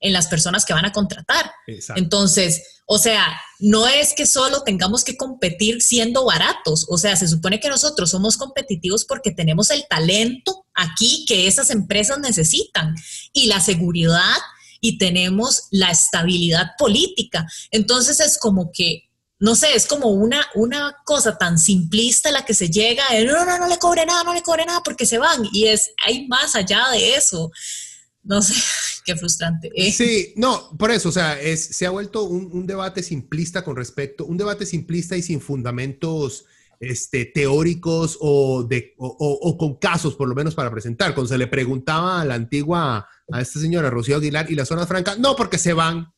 en las personas que van a contratar. Entonces, o sea, no es que solo tengamos que competir siendo baratos, o sea, se supone que nosotros somos competitivos porque tenemos el talento aquí que esas empresas necesitan y la seguridad y tenemos la estabilidad política. Entonces es como que no sé, es como una, una cosa tan simplista la que se llega, no, no, no le cobre nada, no le cobre nada porque se van. Y es, hay más allá de eso. No sé, qué frustrante. Eh. Sí, no, por eso, o sea, es, se ha vuelto un, debate simplista con respecto, un debate simplista y sin fundamentos este, teóricos o, de, o, con casos, por lo menos, para presentar. Cuando se le preguntaba a la antigua, a esta señora Rocío Aguilar y la zona franca, no, porque se van.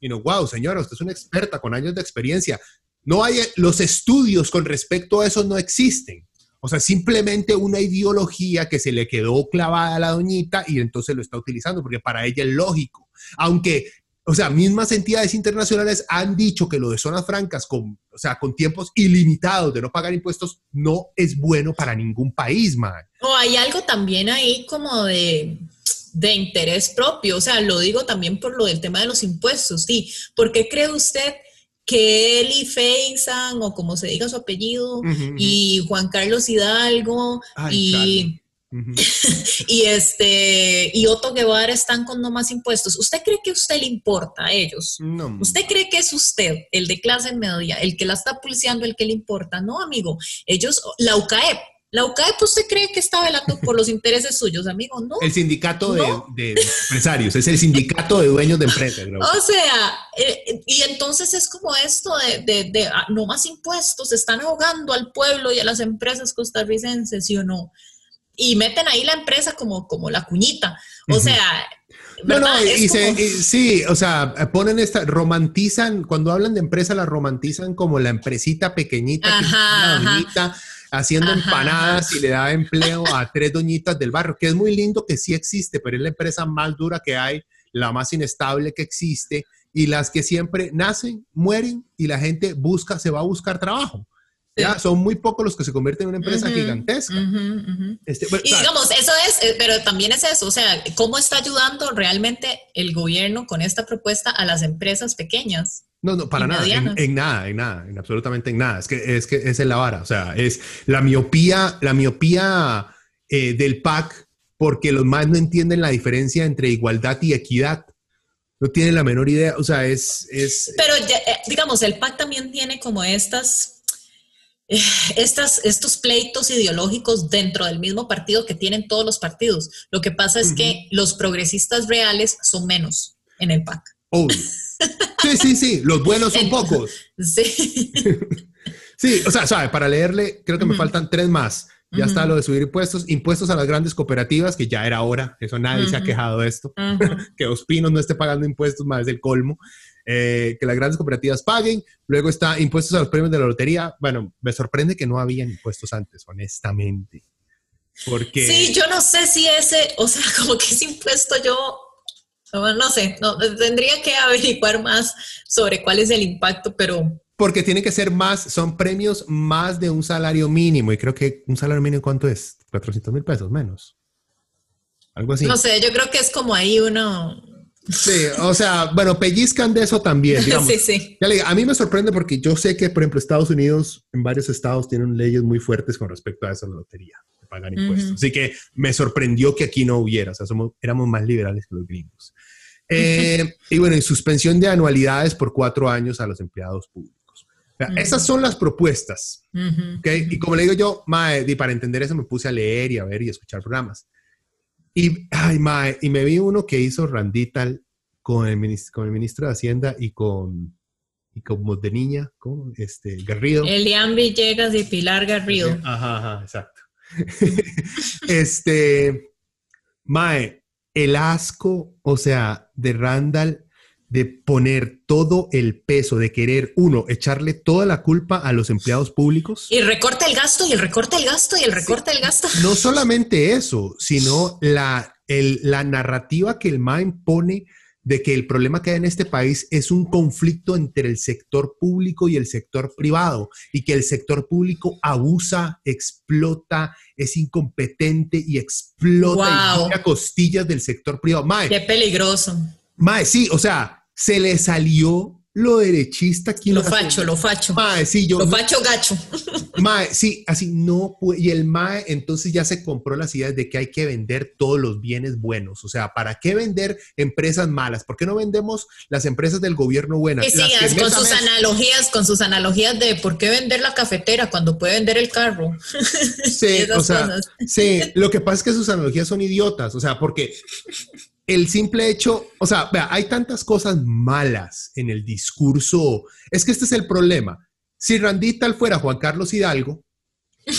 Y no, wow, señora, usted es una experta con años de experiencia. No hay, los estudios con respecto a eso no existen. O sea, simplemente una ideología que se le quedó clavada a la doñita y entonces lo está utilizando, porque para ella es lógico. Aunque, o sea, mismas entidades internacionales han dicho que lo de zonas francas, con, o sea, con tiempos ilimitados de no pagar impuestos, no es bueno para ningún país, man. O hay algo también ahí como de de interés propio. O sea, lo digo también por lo del tema de los impuestos. Sí, ¿por qué cree usted que Eli Feisan, o como se diga su apellido, y Juan Carlos Hidalgo, y, y, este, y Otto Guevara están con no más impuestos? ¿Usted cree que a usted le importa a ellos? No. ¿Usted cree que es usted, el de clase media, el que la está pulseando, el que le importa? No, amigo. Ellos, la UCAEP, la UCAEP, ¿usted cree que está velando por los intereses suyos, amigo? No. El sindicato de, empresarios, es el sindicato de dueños de empresas. O sea, eh, y entonces es como esto de, ah, no más impuestos, están ahogando al pueblo y a las empresas costarricenses, ¿sí o no? Y meten ahí la empresa como, como la cuñita. O sea, no, no, y, sí, o sea, ponen esta, romantizan, cuando hablan de empresa, la romantizan como la empresita pequeñita, ajá, haciendo empanadas y le da empleo a tres doñitas del barrio, que es muy lindo que sí existe, pero es la empresa más dura que hay, la más inestable que existe y las que siempre nacen, mueren y la gente busca, se va a buscar trabajo. Ya, son muy pocos los que se convierten en una empresa gigantesca. Este, y digamos, eso es, eh, pero también es eso, o sea, ¿cómo está ayudando realmente el gobierno con esta propuesta a las empresas pequeñas? No, no, para nada, en, nada, en nada, en absolutamente en nada. Es que es que es la vara, o sea, es la miopía, la miopía eh, del PAC, porque los más no entienden la diferencia entre igualdad y equidad. No tienen la menor idea, o sea, es... es Pero eh, digamos, el PAC también tiene como estas, eh, estas, estos pleitos ideológicos dentro del mismo partido que tienen todos los partidos. Lo que pasa es que los progresistas reales son menos en el PAC. Sí, sí, sí, los buenos son pocos. Sí. sí, o sea, ¿sabe? Para leerle, creo que me faltan tres más. Ya está lo de subir impuestos, impuestos a las grandes cooperativas, que ya era hora, eso nadie se ha quejado de esto, que Ospinos no esté pagando impuestos más del colmo, eh, que las grandes cooperativas paguen, luego está impuestos a los premios de la lotería, bueno, me sorprende que no habían impuestos antes, honestamente. Porque... Sí, yo no sé si ese, o sea, como que ese impuesto yo no, sé, no, tendría que averiguar más sobre cuál es el impacto, pero... Porque tiene que ser más, son premios más de un salario mínimo y creo que un salario mínimo ¿cuánto es? 400 mil pesos menos. Algo así. No sé, yo creo que es como ahí uno... Sí, o sea, bueno, pellizcan de eso también. Digamos. sí, sí. a mí me sorprende porque yo sé que, por ejemplo, Estados Unidos, en varios estados, tienen leyes muy fuertes con respecto a esa lotería, pagar impuestos. Así que me sorprendió que aquí no hubiera, o sea, somos, éramos más liberales que los gringos. Eh, y bueno, y suspensión de anualidades por cuatro años a los empleados públicos. Esas son las propuestas. Y como le digo yo, mae, y para entender eso me puse a leer y a ver y escuchar programas. Y, ay, mae, y me vi uno que hizo Randital con el, con el ministro de Hacienda y con, y como de niña, ¿cómo? Este, Garrido. Elian Villegas y Pilar Garrido. Ajá, ajá, exacto. este, Mae, el asco, o sea, de Randall de poner todo el peso, de querer, uno, echarle toda la culpa a los empleados públicos. Y recorta el gasto, y el recorta el gasto, y el recorta el gasto. No solamente eso, sino la, la narrativa que el MAIN pone de que el problema que hay en este país es un conflicto entre el sector público y el sector privado y que el sector público abusa, explota, es incompetente y explota a costillas del sector privado. Qué peligroso. Mae, sí, o sea, se le salió lo derechista aquí Lo facho, lo facho. Mae, sí, yo. Lo facho gacho. Mae, sí, así no puede. Y el Mae entonces ya se compró las ideas de que hay que vender todos los bienes buenos. O sea, ¿para qué vender empresas malas? ¿Por qué no vendemos las empresas del gobierno buenas? Las que con sus mes- analogías, con sus analogías de por qué vender la cafetera cuando puede vender el carro. Sí, o sea, cosas. sí, lo que pasa es que sus analogías son idiotas, o sea, porque el simple hecho, o sea, vea, hay tantas cosas malas en el discurso, es que este es el problema. Si Randital fuera Juan Carlos Hidalgo,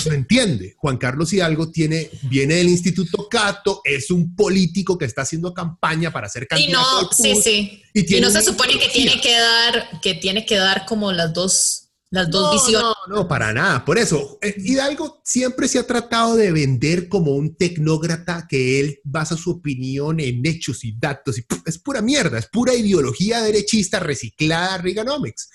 lo entiende. Juan Carlos Hidalgo tiene, viene del Instituto Cato, es un político que está haciendo campaña para ser Y candidato. no, al sí, sí. y Y, no se supone que tiene que dar, que tiene que dar como las dos, las dos No, visiones. No, no, para nada. Por eso, eh, Hidalgo siempre se ha tratado de vender como un tecnócrata que él basa su opinión en hechos y datos. Y es pura mierda, es pura ideología derechista reciclada Reaganomics.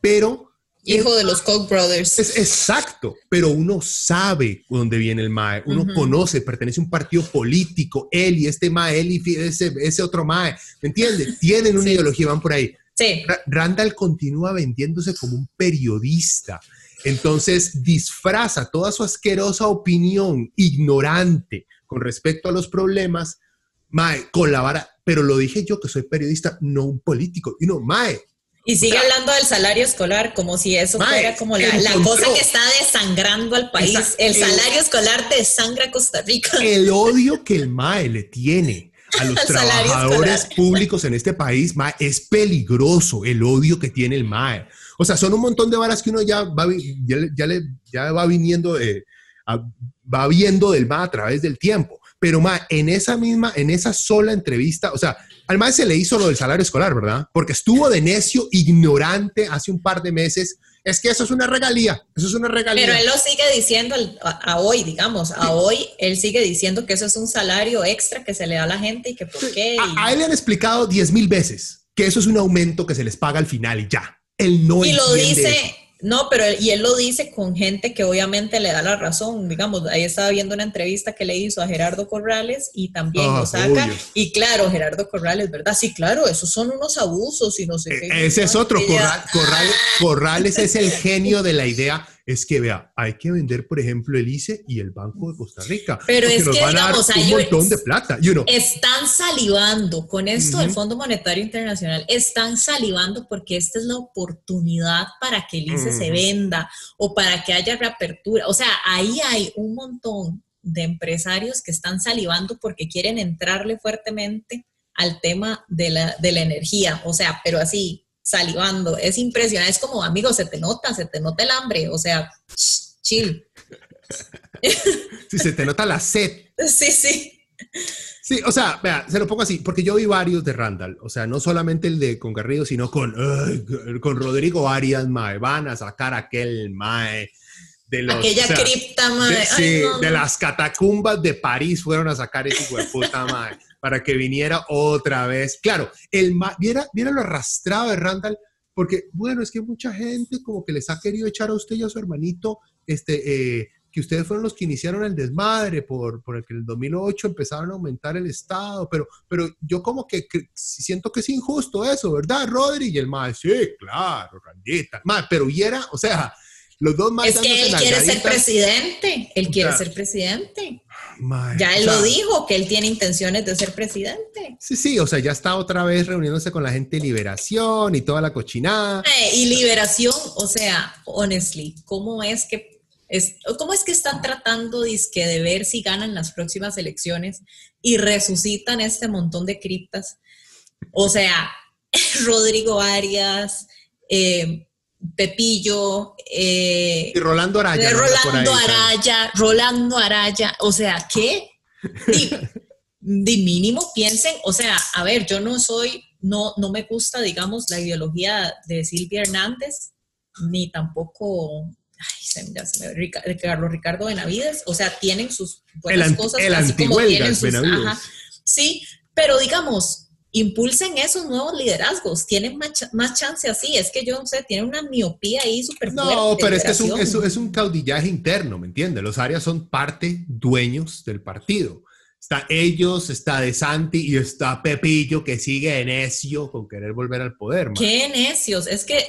Pero Hijo de los Koch brothers. es exacto, pero uno sabe dónde viene el MAE, uno conoce, pertenece a un partido político, él y este MAE, él y ese, ese otro MAE, ¿me entiendes? Tienen una Sí. ideología, van por ahí. Sí. Ra- Randall continúa vendiéndose como un periodista. Entonces disfraza toda su asquerosa opinión ignorante con respecto a los problemas, Mae, con la vara. Pero lo dije yo que soy periodista, no un político. Y no, Mae, Y sigue O sea, hablando del salario escolar como si eso Mae, fuera como la, la cosa que está desangrando al país. Esa- el el- salario escolar desangra a Costa Rica. el odio que el MAE le tiene a los trabajadores públicos en este país, MAE, es peligroso el odio que tiene el MAE. O sea, son un montón de varas que uno ya va, ya, le- ya, le- ya va viniendo, a- va viendo del MAE a través del tiempo. Pero MAE, en esa misma, en esa sola entrevista, o sea, al MAE se le hizo lo del salario escolar, ¿verdad? Porque estuvo de necio, ignorante hace un par de meses. Es que eso es una regalía, eso es una regalía. Pero él lo sigue diciendo a, hoy, digamos, a hoy él sigue diciendo que eso es un salario extra que se le da a la gente y que por qué. y- A, a él le han explicado 10 mil veces que eso es un aumento que se les paga al final y ya. Él no y lo dice, eso. No, pero él- y él lo dice con gente que obviamente le da la razón. Digamos, ahí estaba viendo una entrevista que le hizo a Gerardo Corrales y también Ah, lo saca. obvio. Y claro, Gerardo Corrales, ¿verdad? Sí, claro, esos son unos abusos y no sé qué. E- Ese es otro. Corral- Corrales, Corrales es el genio de la idea. Es que, vea, hay que vender, por ejemplo, el ICE y el Banco de Costa Rica. Pero es nos que, van a dar un montón de plata. You know, Están salivando con esto del. Fondo Monetario Internacional, están salivando porque esta es la oportunidad para que el ICE se venda o para que haya reapertura. O sea, ahí hay un montón de empresarios que están salivando porque quieren entrarle fuertemente al tema de la, de la energía. O sea, pero así, salivando. Es impresionante. Es como, amigo, se te nota, se te nota el hambre. O sea, chill. si se te nota la sed. Sí, sí. Sí, o sea, vea, se lo pongo así, porque yo vi varios de Randall, o sea, no solamente el de con Garrido, sino con, con Rodrigo Arias, Mae, van a sacar aquel Mae de los... Aquella o sea, cripta, de. Ay, sí, no, de las catacumbas de París fueron a sacar ese hijo de puta Mae, para que viniera otra vez. Claro, el viera, viera lo arrastrado de Randall, porque, bueno, es que mucha gente como que les ha querido echar a usted y a su hermanito, este, eh, que ustedes fueron los que iniciaron el desmadre por, por el que en el 2008 empezaron a aumentar el Estado, pero, pero yo como que, que siento que es injusto eso, ¿verdad, Rodri? Y el más, sí, claro, Randita. Mae, pero viera, o sea, los dos más Es que él quiere ser presidente. Él quiere sea, ser presidente. Ya o él sea, lo dijo, que él tiene intenciones de ser presidente. Sí, sí, o sea, ya está otra vez reuniéndose con la gente de Liberación y toda la cochinada. Eh, y liberación, o sea, honestly, ¿cómo es que es, cómo es que están tratando dizque, de ver si ganan las próximas elecciones y resucitan este montón de criptas? O sea, Rodrigo Arias, eh, Pepillo, eh, Y Rolando Araya. Rolando. Araya, Rolando Araya, o sea, ¿qué? De mínimo piensen, o sea, a ver, yo no soy, no, no me gusta, digamos, la ideología de Silvia Hernández, ni tampoco, ay, se me, ya se me- Rica- de Carlos Ricardo Benavides, o sea, tienen sus buenas El cosas, el así como tienen sus, ajá, sí, pero digamos, impulsen esos nuevos liderazgos, tienen más, más chance así, es que yo no sé, tienen una miopía ahí súper fuerte. No, pero es que es un, es, un- es un caudillaje interno, ¿me entiendes? Los áreas son parte, dueños del partido. Está ellos, está De Santi y está Pepillo que sigue necio con querer volver al poder. mae. Qué necios, es que,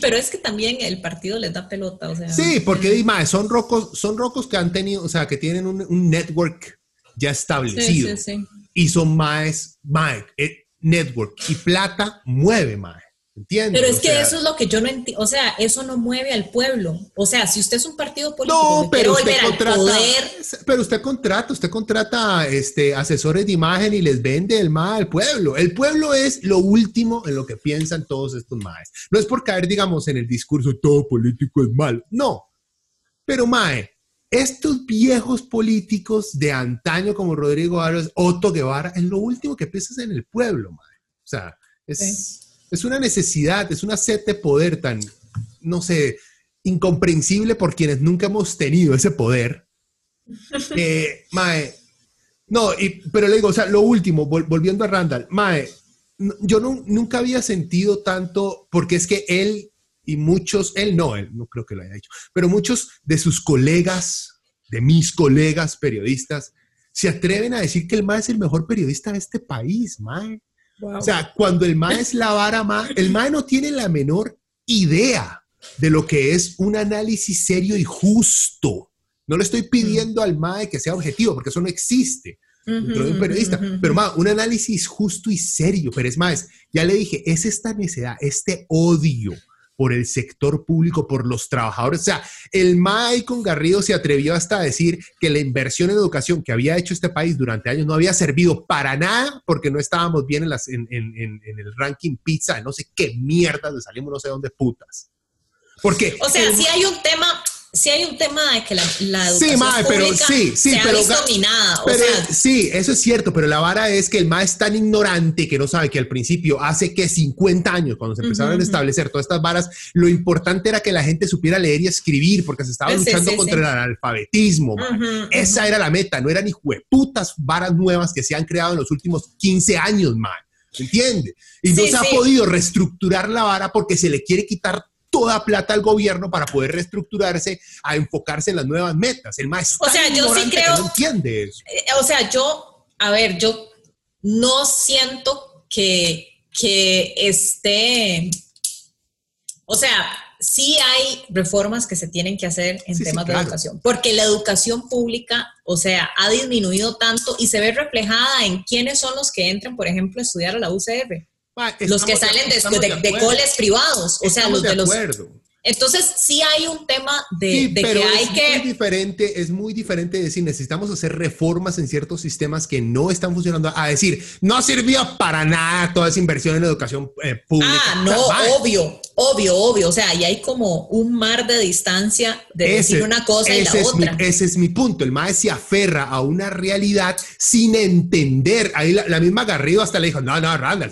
pero es que también el partido les da pelota, o sea. Sí, porque di, mae, son rocos, son rocos que han tenido, o sea, que tienen un, un network ya Sí, establecido. sí, sí. Y son maes, mae, eh, network. Y plata mueve, mae. ¿Entiendes? Pero es O que sea, eso es lo que yo no entiendo, o sea, eso no mueve al pueblo. O sea, si usted es un partido político No, pero usted contrata, poder, pero usted contrata, usted contrata este, asesores de imagen y les vende el MAE al pueblo. El pueblo es lo último en lo que piensan todos estos MAEs. No es por caer, digamos, en el discurso todo político es malo. No. Pero MAE, estos viejos políticos de antaño como Rodrigo Álvarez, Otto Guevara, es lo último que piensas en el pueblo, MAE. O sea, es, es una necesidad, es una sed de poder tan, no sé, incomprensible por quienes nunca hemos tenido ese poder. Eh, mae, no, y, pero le digo, o sea, lo último, vol- volviendo a Randall, Mae, yo nu- nunca había sentido tanto, porque es que él y muchos, él no, él no creo que lo haya hecho, pero muchos de sus colegas, de mis colegas periodistas, se atreven a decir que el Mae es el mejor periodista de este país, Mae. O sea, cuando el MAE es la vara MAE, el MAE no tiene la menor idea de lo que es un análisis serio y justo. No le estoy pidiendo al MAE que sea objetivo, porque eso no existe dentro de un periodista. Pero MAE, un análisis justo y serio. Pero es más, ya le dije, es esta necedad, este odio por el sector público, por los trabajadores. O sea, el MAE con Garrido se atrevió hasta a decir que la inversión en educación que había hecho este país durante años no había servido para nada porque no estábamos bien en, las, en, en- en- en el ranking pizza, no sé qué mierdas le salimos, no sé dónde putas. Porque o sea, el- sí hay un tema, sí hay un tema de que la, la Sí, educación mae, pero sí, sí, se pero ha visto ga- minada. O Pero sea, sí, eso es cierto, pero la vara es que el MAE es tan ignorante que no sabe que al principio, hace que 50 años, cuando se empezaron a establecer todas estas varas, lo importante era que la gente supiera leer y escribir, porque se estaba Sí, luchando sí, contra el analfabetismo. mae. Esa era la meta, no eran ni putas varas nuevas que se han creado en los últimos 15 años, man. ¿Entiende? Y no se ha podido reestructurar la vara porque se le quiere quitar toda plata al gobierno para poder reestructurarse a enfocarse en las nuevas metas. El más O sea, yo sí creo- no entiende eso. Eh, o sea, yo, a ver, yo no siento que, que esté, o sea, sí hay reformas que se tienen que hacer en Sí, sí, temas claro. de educación, porque la educación pública, o sea, ha disminuido tanto y se ve reflejada en quiénes son los que entran, por ejemplo, a estudiar a la UCR, Los que salen de, de- de de coles privados, o sea, los de, los... acuerdo. Entonces, sí hay un tema de, Sí, de pero que hay es muy que... diferente, es muy diferente decir necesitamos hacer reformas en ciertos sistemas que no están funcionando, a decir no sirvió para nada toda esa inversión en educación eh, pública. Ah, O sea, no, obvio, obvio, obvio. O sea, y hay como un mar de distancia de decir una cosa y la ese es mi- otra. ese es mi punto. El MAE se aferra a una realidad sin entender. Ahí la, la misma Garrido hasta le dijo, no, no, Randall,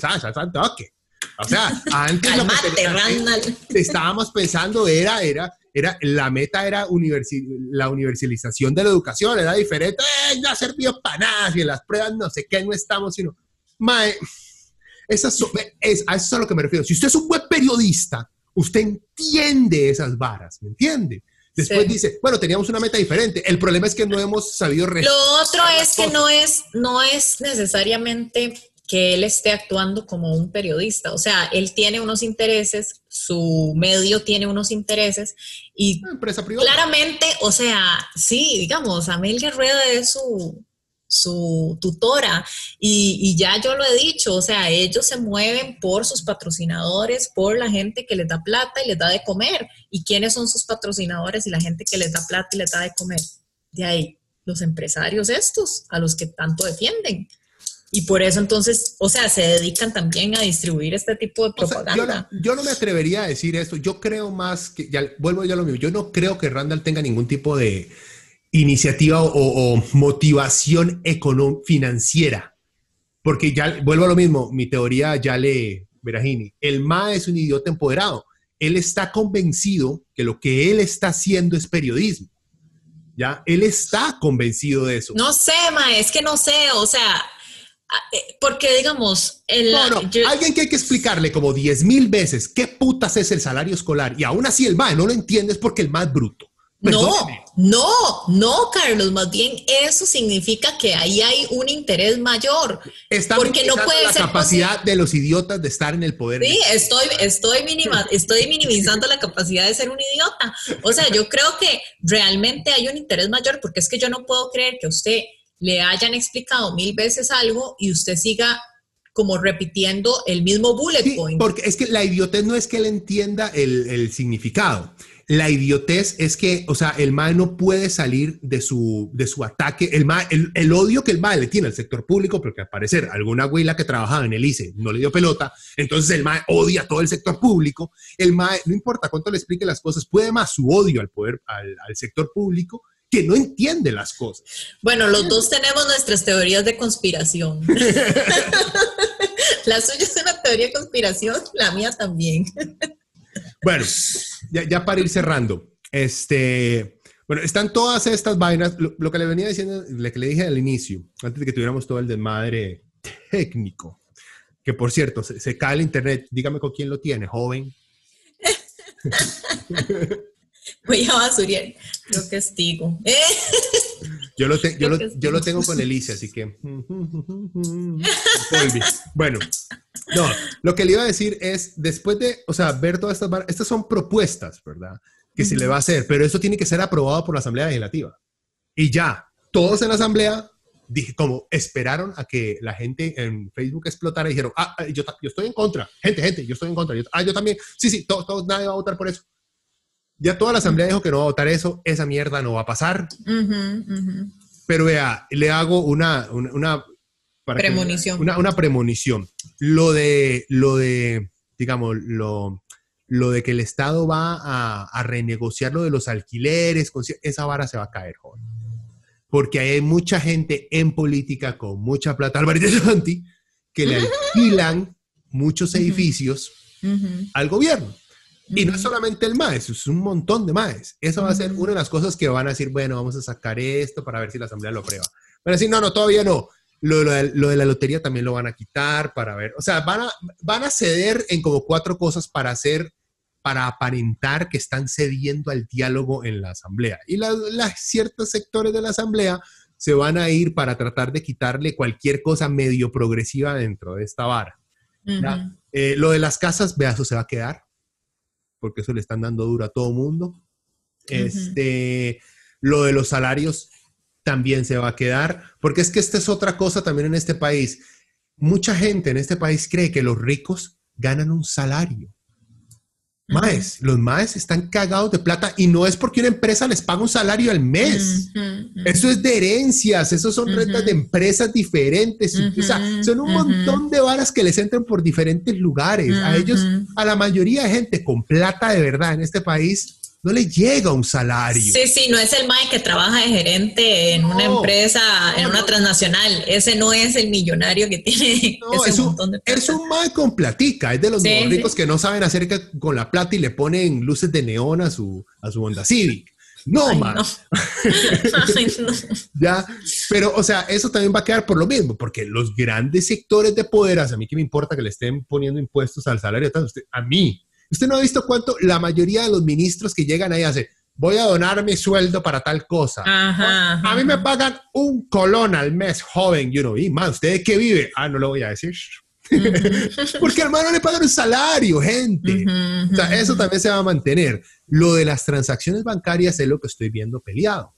toque. O sea, antes lo que Calmate, tenía- Randall. estábamos pensando era, era, era, la meta era universi- la universalización de la educación, era diferente, ¡eh! no ha servido para nada, y en las pruebas no sé qué, no estamos, sino, mae, esas son- es, a eso es a lo que me refiero. Si usted es un buen periodista, usted entiende esas varas, ¿me entiende? Después Sí. dice, bueno, teníamos una meta diferente. El problema es que no hemos sabido Lo otro es que cosas. no es, no es necesariamente que él esté actuando como un periodista. O sea, él tiene unos intereses, su medio tiene unos intereses y una empresa privada. claramente, o sea, sí, digamos, Amelia Rueda es su, su tutora y, y ya yo lo he dicho, o sea, ellos se mueven por sus patrocinadores, por la gente que les da plata y les da de comer. ¿Y quiénes son sus patrocinadores y la gente que les da plata y les da de comer? De ahí, los empresarios estos, a los que tanto defienden. Y por eso entonces, o sea, se dedican también a distribuir este tipo de O sea, yo, propaganda. no, yo no me atrevería a decir esto. Yo creo más que, ya vuelvo ya a lo mismo, yo no creo que Randall tenga ningún tipo de iniciativa o, o motivación financiera. Porque ya vuelvo a lo mismo, mi teoría ya le, Veragini, el MA es un idiota empoderado. Él está convencido que lo que él está haciendo es periodismo. ¿Ya? Él está convencido de eso. No sé, ma, es que no sé, o sea, porque digamos, el, No, no, yo- alguien que hay que explicarle como 10 mil veces qué putas es el salario escolar y aún así el MAE no lo entiendes porque el MAE es bruto. No, no, no, Carlos, más bien eso significa que ahí hay un interés mayor. porque no puede la capacidad de los idiotas de estar en el poder. Sí, estoy, estoy, estoy minimizando la capacidad de ser un idiota. O sea, yo creo que realmente hay un interés mayor porque es que yo no puedo creer que usted le hayan explicado mil veces algo y usted siga como repitiendo el mismo bullet point. Porque es que la idiotez no es que él entienda el, el significado la idiotez es que, o sea, el MAE no puede salir de su, de su ataque. El, MAE, el, odio que el MAE le tiene al sector público, porque al parecer alguna abuela que trabajaba en el ICE no le dio pelota, entonces el MAE odia todo el sector público. El MAE, no importa cuánto le explique las cosas, puede más su odio al poder, al, al sector público, que no entiende las cosas. Bueno, los dos tenemos nuestras teorías de conspiración. la suya es una teoría de conspiración, la mía también. Bueno, ya, para ir cerrando, este, bueno, están todas estas vainas, lo, que le venía diciendo, lo que le dije al inicio, antes de que tuviéramos todo el desmadre técnico, que por cierto, se, cae el internet, dígame con quién lo tiene, joven. Voy a basurar, lo castigo. Yo lo, yo, lo, yo lo, tengo con Elise, así que... bueno, no, lo que le iba a decir es, después de, o sea, ver todas estas, estas son propuestas, ¿verdad? Que se le va a hacer, pero eso tiene que ser aprobado por la Asamblea Legislativa. Y ya, todos en la Asamblea, dije, como esperaron a que la gente en Facebook explotara y dijeron, ah, ah yo, yo estoy en contra, gente, gente, yo estoy en contra, ah, yo también, sí, sí, todos, nadie va a votar por eso. Ya toda la Asamblea dijo que no va a votar eso, esa mierda no va a pasar. Pero vea, le hago una, una, premonición. una, premonición. Lo de, lo de, digamos, lo, lo de que el Estado va a, renegociar lo de los alquileres, esa vara se va a caer, joven. Porque hay mucha gente en política con mucha plata, Álvarez Santi, que le alquilan muchos edificios al gobierno. Y no es solamente el MAES, es un montón de MAES. Eso va a ser una de las cosas que van a decir, bueno, vamos a sacar esto para ver si la Asamblea lo aprueba. Van a decir, no, no, todavía no. Lo, de la lotería también lo van a quitar para ver. O sea, van a, van a ceder en como cuatro cosas para hacer, para aparentar que están cediendo al diálogo en la Asamblea. Y las ciertos sectores de la Asamblea se van a ir para tratar de quitarle cualquier cosa medio progresiva dentro de esta vara. Eh, lo de las casas, vea, eso se va a quedar porque eso le están dando duro a todo mundo. Este, lo de los salarios también se va a quedar, porque es que esta es otra cosa también en este país. Mucha gente en este país cree que los ricos ganan un salario. Maes, los maes están cagados de plata y no es porque una empresa les paga un salario al mes. Eso es de herencias, esos son rentas de empresas diferentes. O sea, son un montón de varas que les entran por diferentes lugares. A ellos, a la mayoría de gente con plata de verdad en este país, no le llega un salario. Sí, sí, no es el MAE que trabaja de gerente en una empresa, en una transnacional. Ese no es el millonario que tiene ese es montón de plata. Es un MAE con platica, es de los ricos que no saben hacer que con la plata y le ponen luces de neón a su, a su Honda Civic. No, Ay, no. ya, pero, o sea, eso también va a quedar por lo mismo, porque los grandes sectores de poder, a mí que me importa que le estén poniendo impuestos al salario, a mí, Usted no ha visto cuánto la mayoría de los ministros que llegan ahí hace, voy a donar mi sueldo para tal cosa. a mí me pagan un colón al mes, joven, you know, y más, ¿usted de qué vive? Ah, no lo voy a decir. Porque hermano le pagan un salario, gente. o sea, eso también se va a mantener. Lo de las transacciones bancarias es lo que estoy viendo peleado.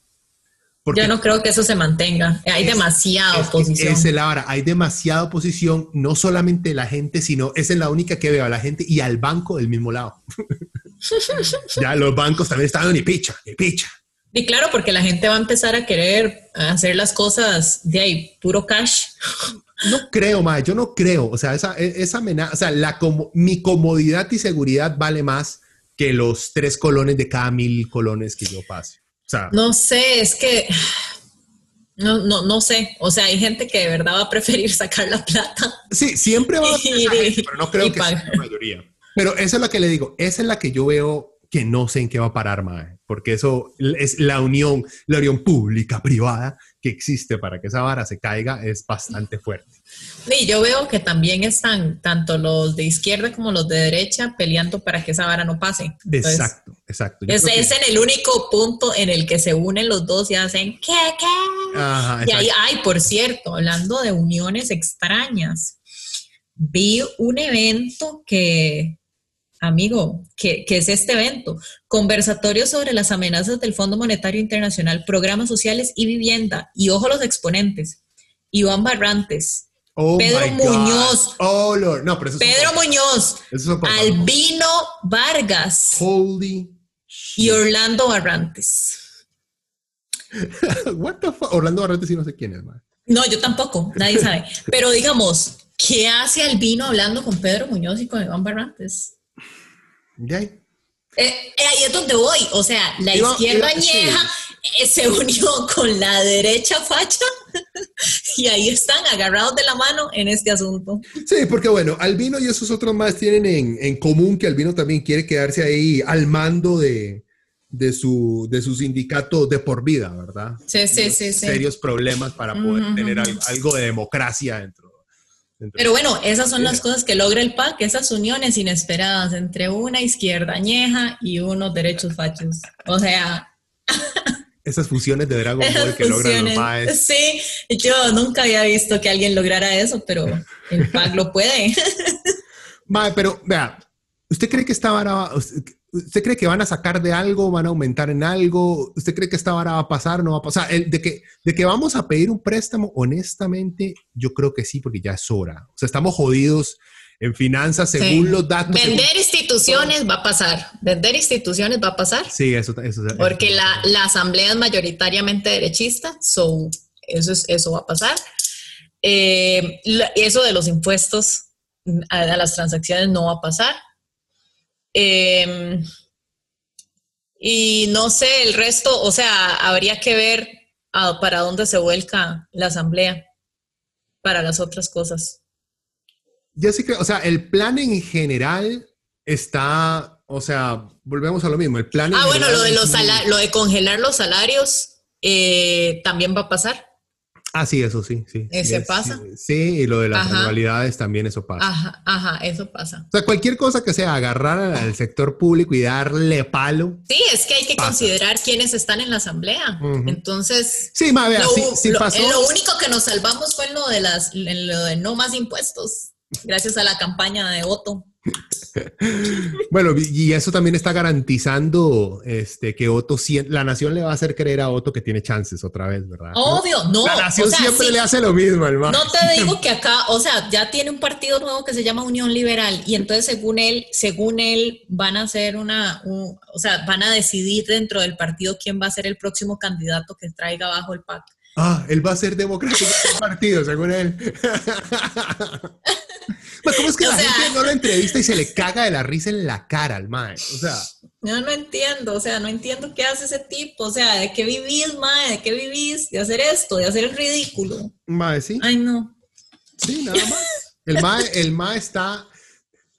Yo no creo que eso se mantenga. Hay demasiada oposición. Es la hora. Hay demasiada oposición, no solamente la gente, sino esa es la única que veo a la gente y al banco del mismo lado. ya los bancos también están ni picha, ni picha. Y claro, porque la gente va a empezar a querer hacer las cosas de ahí, puro cash. No creo, ma, yo no creo. O sea, esa, esa amenaza, o sea, la, mi comodidad y seguridad vale más que los tres colones de cada mil colones que yo pase no sé, es que no, no, no sé. O sea, hay gente que de verdad va a preferir sacar la plata. Sí, siempre va a ser pero no creo que sea la mayoría. Pero esa es la que le digo, esa es la que yo veo que no sé en qué va a parar, mae, porque eso es la unión, la unión pública-privada que existe para que esa vara se caiga es bastante fuerte. Y yo veo que también están tanto los de izquierda como los de derecha peleando para que esa vara no pase. exacto, exacto. ese es en el único punto en el que se unen los dos y hacen ¿qué, qué? y ahí, ay, por cierto, hablando de uniones extrañas, vi un evento que amigo, ¿qué, es este evento? Conversatorio sobre las amenazas del Fondo Monetario Internacional, programas sociales y vivienda. Y ojo los exponentes. Iván Barrantes, oh Pedro Muñoz. Oh, Lord. No, pero eso Pedro Muñoz. Albino Vargas. Y Orlando Barrantes. What the fuck? Orlando Barrantes y no sé quién es, man. No, yo tampoco, nadie sabe. Pero digamos, ¿qué hace Albino hablando con Pedro Muñoz y con Iván Barrantes? Eh, eh, ahí es donde voy. O sea, la izquierda añeja eh, se unió con la derecha facha y ahí están agarrados de la mano en este asunto. Sí, porque bueno, Albino y esos otros más tienen en, en común que Albino también quiere quedarse ahí al mando de, de, su, de su sindicato de por vida, ¿verdad? Sí, sí, sí, sí. Serios problemas para poder tener algo de democracia dentro pero bueno, esas son las cosas que logra el PAC, esas uniones inesperadas entre una izquierda añeja y unos derechos fachos. O sea... Esas fusiones de Dragon Ball que logran los maes. Sí, yo nunca había visto que alguien lograra eso, pero el PAC lo puede. Mae, pero vea, ¿usted cree que esta vara, ¿Usted cree que van a sacar de algo, van a aumentar en algo? ¿Usted cree que esta vara va a pasar, no va a pasar? de, que, de que vamos a pedir un préstamo, honestamente, yo creo que sí, porque ya es hora. O sea, estamos jodidos en finanzas según los datos. Vender instituciones va a pasar. Vender instituciones va a pasar. Sí, eso, eso, Porque la, la, asamblea es mayoritariamente derechista, so, eso, es, eso va a pasar. Eh, eso de los impuestos a las transacciones no va a pasar. Em, y no sé, el resto, o sea, habría que ver para dónde se vuelca la asamblea para las otras cosas. Yo sí creo, o sea, el plan en general está, o sea, volvemos a lo mismo, el plan... ah, bueno, lo de, los lo de congelar los salarios eh, también va a pasar. Ah, sí, eso sí, sí. ¿Ese pasa? Sí, y lo de las anualidades también eso pasa. Ajá, ajá, eso pasa. O sea, cualquier cosa que sea agarrar al sector público y darle palo. Sí, es que hay que considerar quiénes están en la asamblea. Entonces. Sí, ma, vea, sí, pasó. Lo único que nos salvamos fue lo de las, lo de no más impuestos, gracias a la campaña de Otto. bueno, y eso también está garantizando este, que Otto, la nación le va a hacer creer a Otto que tiene chances otra vez, ¿verdad? Obvio, no. La nación siempre le hace lo mismo, hermano. No te digo que acá, o sea, ya tiene un partido nuevo que se llama Unión Liberal y entonces según él, según él, van a hacer una, o sea, van a decidir dentro del partido quién va a ser el próximo candidato que traiga bajo el pacto. Ah, él va a ser democrático en el partido, según él. ¿Cómo es que la gente no lo entrevista y se le caga de la risa en la cara al mae? O sea. Yo no entiendo, o sea, no entiendo qué hace ese tipo. O sea, ¿de qué vivís, mae? ¿De qué vivís? De hacer esto, de hacer el ridículo. Mae, sí. Ay, no. Sí, nada más. El mae, el mae está,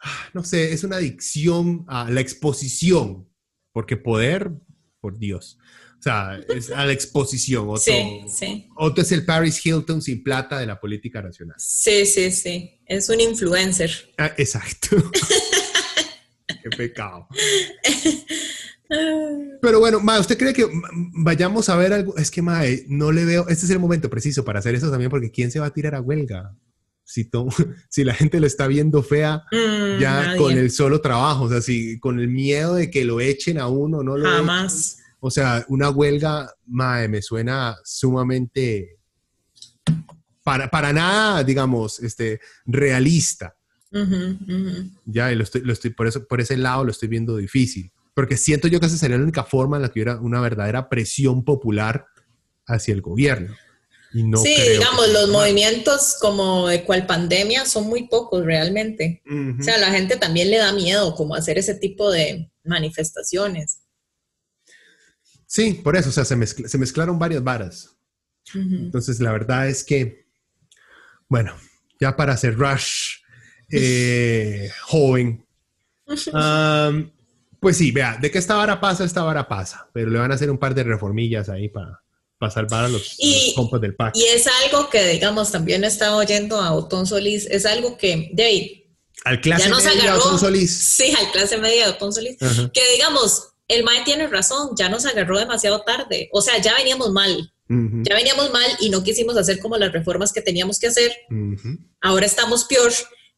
ah, no sé, es una adicción a la exposición. Porque poder, por Dios. O sea, es a la exposición. Otto, sí, sí. Otto es el Paris Hilton sin plata de la política nacional. Sí, sí, sí. Es un influencer. Ah, exacto. Qué pecado. Pero bueno, ma, ¿usted cree que vayamos a ver algo? Es que, ma, no le veo. Este es el momento preciso para hacer eso también, porque ¿quién se va a tirar a huelga? Si, si la gente lo está viendo fea mm, ya con el solo trabajo, o sea, si con el miedo de que lo echen a uno, no lo Jamás. O sea, una huelga, mae, me suena sumamente para, para nada, digamos, este, realista. Ya, y lo estoy, lo estoy, por, eso, por ese lado lo estoy viendo difícil. Porque siento yo que esa sería la única forma en la que hubiera una verdadera presión popular hacia el gobierno. Y no sí, digamos, los movimientos como de cual pandemia son muy pocos realmente. O sea, a la gente también le da miedo como hacer ese tipo de manifestaciones. Sí, por eso, o sea, se, mezclaron varias varas. Entonces, la verdad es que, bueno, ya para hacer Rush eh, joven, Pues sí, vea, de que esta vara pasa, esta vara pasa, pero le van a hacer un par de reformillas ahí para salvar a los, y, compas del PAC. Y es algo que, digamos, también he estado oyendo a Otón Solís, es algo que, de ahí, al clase ya media de Otón Solís. Sí, al clase media de Otón Solís, que digamos, el MAE tiene razón, ya nos agarró demasiado tarde, o sea, ya veníamos mal. Ya veníamos mal y no quisimos hacer como las reformas que teníamos que hacer. Ahora estamos peor.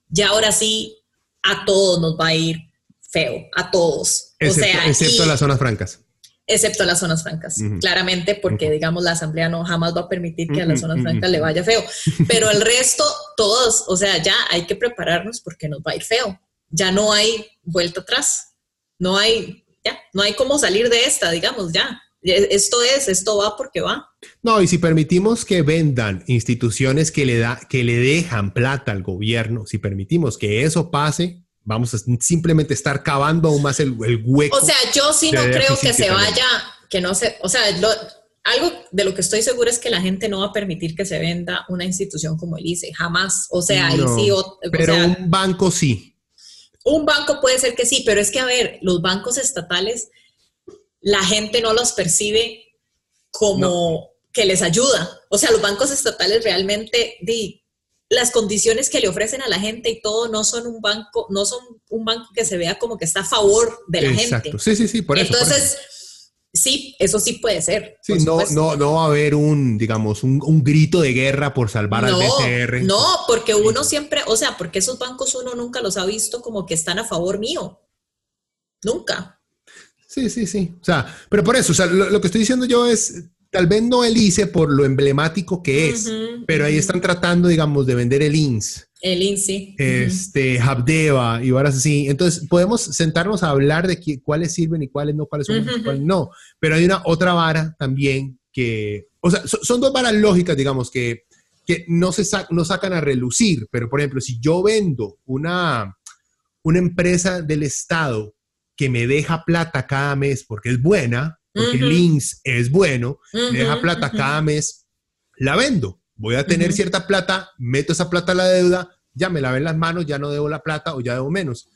Ya ahora sí, a todos nos va a ir feo, a todos. Excepto, o sea, excepto las zonas francas. Excepto las zonas francas, claramente, porque digamos la asamblea no jamás va a permitir que a las zonas francas le vaya feo. Pero el resto, todos, o sea, ya hay que prepararnos porque nos va a ir feo. Ya no hay vuelta atrás. No hay, ya, no hay cómo salir de esta, digamos, ya. Esto es, esto va porque va. No, y si permitimos que vendan instituciones que le, da, que le dejan plata al gobierno, si permitimos que eso pase, vamos a simplemente estar cavando aún más el, hueco. O sea, yo sí no creo que se vaya, que no se, o sea, algo de lo que estoy seguro es que la gente no va a permitir que se venda una institución como el ICE, jamás. O sea, ahí sí. pero un banco sí. Un banco puede ser que sí, pero es que, a ver, los bancos estatales la gente no los percibe como que les ayuda. O sea, los bancos estatales realmente, di, las condiciones que le ofrecen a la gente y todo no son un banco, no son un banco que se vea como que está a favor de la Exacto. Sí, sí, sí, por eso. Entonces, sí, eso sí puede ser. Sí, no, no, no va a haber un, digamos, un, grito de guerra por salvar al BCR. No, porque uno siempre, o sea, porque esos bancos uno nunca los ha visto como que están a favor mío. Nunca. Sí, sí, sí. O sea, pero por eso, o sea, lo, que estoy diciendo yo es, tal vez no el ICE por lo emblemático que es, pero ahí están tratando, digamos, de vender el INS. El INS, sí. Este, Habdeba y varas así. Entonces, podemos sentarnos a hablar de cuáles sirven y cuáles no, cuáles son y cuáles no. Pero hay una otra vara también que, o sea, son dos varas lógicas, digamos, que, que no se no sacan a relucir. Pero, por ejemplo, si yo vendo una, una empresa del Estado que me deja plata cada mes porque es buena, porque Links es bueno, me deja plata cada mes, la vendo. Voy a tener cierta plata, meto esa plata a la deuda, ya me la ven las manos, ya no debo la plata o ya debo menos.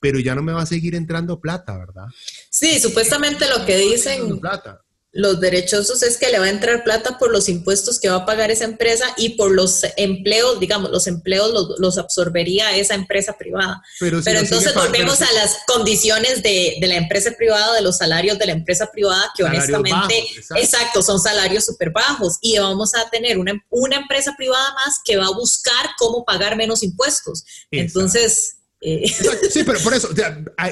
Pero ya no me va a seguir entrando plata, ¿verdad? Sí, supuestamente lo que dicen. Plata los derechosos es que le va a entrar plata por los impuestos que va a pagar esa empresa y por los empleos, digamos, los empleos los, absorbería esa empresa privada. Pero, entonces volvemos a las condiciones de, la empresa privada, de los salarios de la empresa privada, que honestamente, exacto. son salarios súper bajos y vamos a tener una, una empresa privada más que va a buscar cómo pagar menos impuestos. Entonces eh, sí, pero por eso,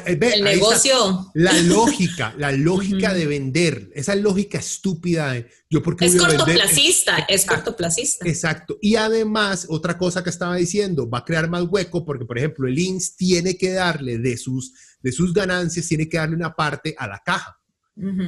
el negocio. La lógica, la lógica de vender, esa lógica estúpida de yo porque es cortoplacista, es cortoplacista. Exacto. Y además, otra cosa que estaba diciendo, va a crear más hueco porque, por ejemplo, el INS tiene que darle de sus, de sus ganancias, tiene que darle una parte a la caja.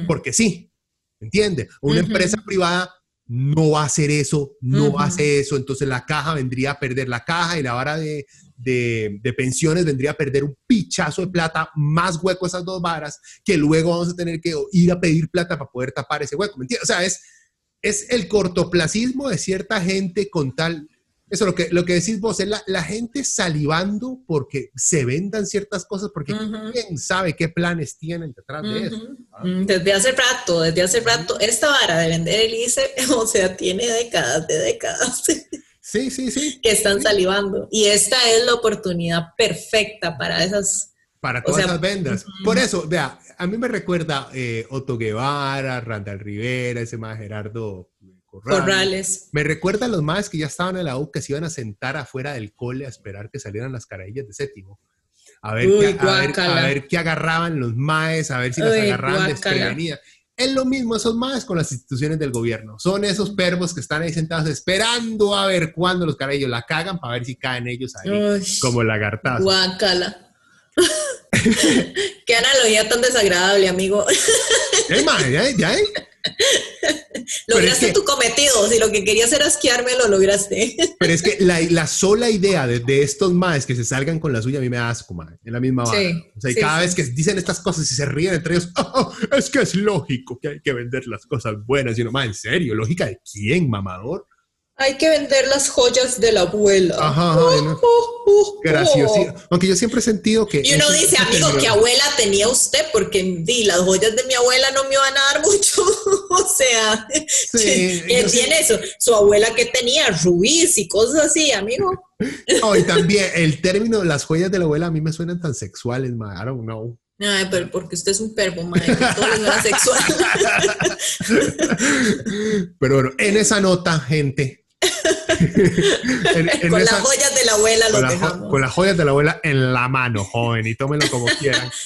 Porque sí, ¿entiende? Una empresa privada no va a hacer eso, no va a hacer eso, entonces la caja vendría a perder la caja y la vara de, de, pensiones vendría a perder un pichazo de plata, más hueco esas dos varas, que luego vamos a tener que ir a pedir plata para poder tapar ese hueco. ¿Me entiendes? O sea, es, es el cortoplacismo de cierta gente con tal... Eso lo que, lo que decís vos, es la, gente salivando porque se vendan ciertas cosas, porque quién sabe qué planes tienen detrás de eso. Mm, desde hace rato, desde hace rato, esta vara de vender el ICE, o sea, tiene décadas de décadas. Sí, sí, sí. Que están salivando. Y esta es la oportunidad perfecta para esas. Para todas esas vendas. Por eso, vea, a mí me recuerda eh, Otto Guevara, Randall Rivera, ese más Gerardo Corrales. Me recuerda a los más que ya estaban en la U que se iban a sentar afuera del cole a esperar que salieran las caradillas de séptimo. A ver, qué, a, ver, qué agarraban los maes, a ver si las agarraban desprevenidas. Es lo mismo esos más con las instituciones del gobierno. Son esos pervos que están ahí sentados esperando a ver cuándo los carayos la cagan para ver si caen ellos ahí como lagartazos. Guácala. Qué analogía tan desagradable, amigo. ¿Ya, ya, lograste tu cometido. Si lo que querías era asquearme, lo lograste. Pero es que la, sola idea de, estos maes que se salgan con la suya a mí me da asco, mae. En la misma. Sí, o sea, y cada vez que dicen estas cosas y se ríen entre ellos, oh, es que es lógico que hay que vender las cosas buenas. Y uno, mae, ¿en serio? ¿Lógica de quién, mamador? Hay que vender las joyas de la abuela. Ajá, ajá, Uh, ¿no? uh, uh, Gracioso. Aunque yo siempre he sentido que... Y uno dice, amigo, ¿qué abuela tenía usted? Porque di, las joyas de mi abuela no me van a dar mucho. o sea, Sí, ¿qué yo sí- tiene eso? Su abuela que tenía rubíes y cosas así, amigo. No, y también el término de las joyas de la abuela a mí me suenan tan sexuales, ma. I don't know. Ay, pero porque usted es un pervo, madre, todo le suena sexual. Pero bueno, en esa nota, gente. En- en Con las joyas de la abuela jo- dejamos. con las joyas de la abuela en la mano, joven, y tómenlo como quieran.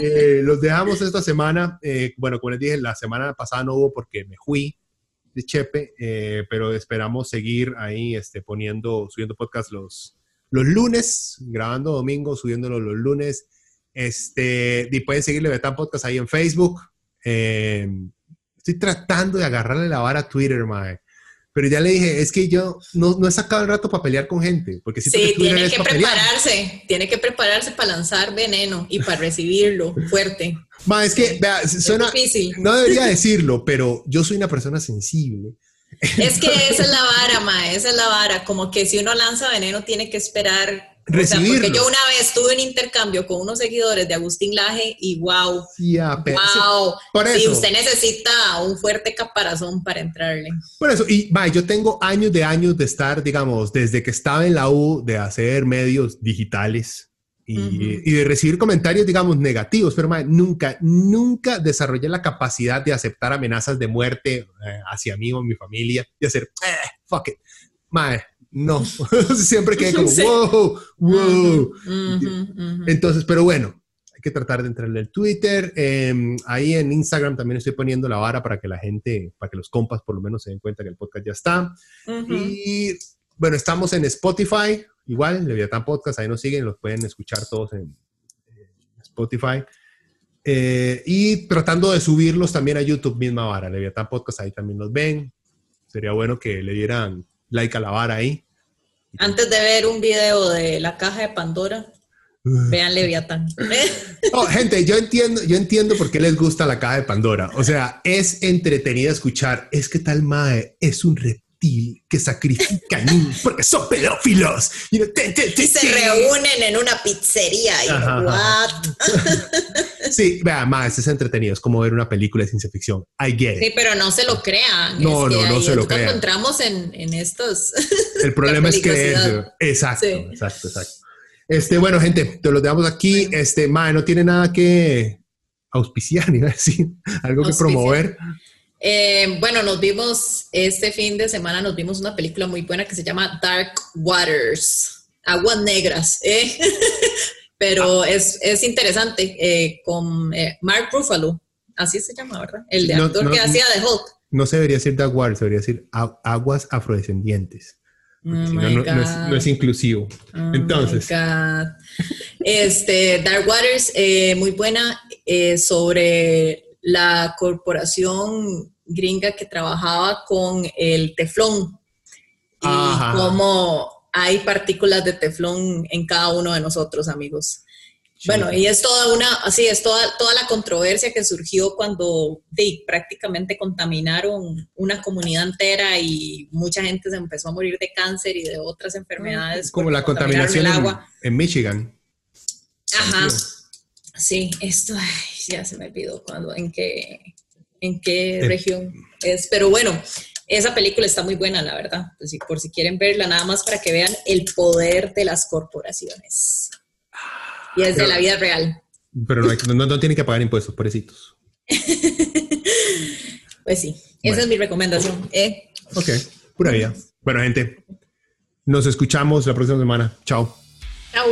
Eh, los dejamos esta semana. eh, bueno, como les dije, la semana pasada no hubo porque me fui de Chepe, eh, pero esperamos seguir ahí este, poniendo, subiendo podcast los, los lunes, grabando domingo, subiéndolo los lunes. Este, y pueden seguirle Betán Podcast ahí en Facebook. Eh, estoy tratando de agarrarle la vara a Twitter, mae. Pero ya le dije, es que yo no, no he sacado el rato para pelear con gente, porque Sí, que tiene que pelear. prepararse, tiene que prepararse para lanzar veneno y para recibirlo fuerte. Ma, es que, vea, suena, Es difícil. no debería decirlo, pero yo soy una persona sensible. Es que esa es la vara, ma, esa es la vara. Como que si uno lanza veneno, tiene que esperar. O sea, Recibirlo. porque yo una vez tuve un intercambio con unos seguidores de Agustín Laje y wow, sí, wow. por Sí, eso. usted necesita un fuerte caparazón para entrarle. Por eso, y ma, yo tengo años de años de estar, digamos, desde que estaba en la U, de hacer medios digitales y, Ujú. y de recibir comentarios, digamos, negativos, pero ma, nunca, nunca desarrollé la capacidad de aceptar amenazas de muerte eh, hacia mí o mi familia y hacer, eh, fuck it. Ma, no, siempre quedé como, Sí. wow, wow. Entonces, pero bueno, hay que tratar de entrarle al Twitter. eh, ahí en Instagram también estoy poniendo la vara para que la gente, para que los compas por lo menos se den cuenta que el podcast ya está. Y bueno, estamos en Spotify, igual, Leviatán Podcast, ahí nos siguen, los pueden escuchar todos en, en Spotify. Eh, y tratando de subirlos también a YouTube, misma vara, Leviatán Podcast, ahí también los ven. Sería bueno que le dieran like a la vara ahí. Antes de ver un video de la caja de Pandora, vean Leviatán. Oh, gente, yo entiendo, yo entiendo por qué les gusta la caja de Pandora. O sea, es entretenida escuchar. Es que tal mae es un reptil que sacrifica niños porque son pedófilos. Y, no- te- te- te- y se reúnen en una pizzería. Y Ajá, ajá. what? Sí, vea, mae, es entretenido. Es como ver una película de ciencia ficción. I get it. Sí, pero no se lo crean. No, es no, no se lo crean. entramos en, en estos. El problema es creerse. Exacto, Sí. exacto, exacto. Este, bueno, gente, te los dejamos aquí. Este, mae, no tiene nada que auspiciar, ni decir, algo que promover. Eh, bueno, nos vimos este fin de semana, nos vimos una película muy buena que se llama Dark Waters, Aguas Negras, ¿eh? pero Ah. es, es interesante, eh, con eh, Mark Ruffalo, así se llama, ¿verdad? El de No, actor no, que no. hacía de Hulk. No se debería decir Dark Waters, debería decir aguas afrodescendientes. Oh Si no, no, no es, God. no es inclusivo. Oh Entonces. Este, Dark Waters, eh, muy buena, eh, sobre la corporación gringa que trabajaba con el teflón y Ajá. cómo hay partículas de teflón en cada uno de nosotros, amigos. Bueno, y es toda una, así es toda, toda la controversia que surgió cuando de, prácticamente contaminaron una comunidad entera y mucha gente se empezó a morir de cáncer y de otras enfermedades. como porque la contaminación el en, agua. en Michigan. Ajá. Sí, esto ay, ya se me olvidó cuando, en qué, en qué Eh. región es. Pero bueno, esa película está muy buena, la verdad. Pues, por si quieren verla, nada más para que vean el poder de las corporaciones. Y es de la vida real. Pero no, hay- no, no tienen que pagar impuestos, pobrecitos. Pues sí, esa es mi recomendación. ¿eh? Ok, pura vida. Bueno, gente, nos escuchamos la próxima semana. Chao. Chao.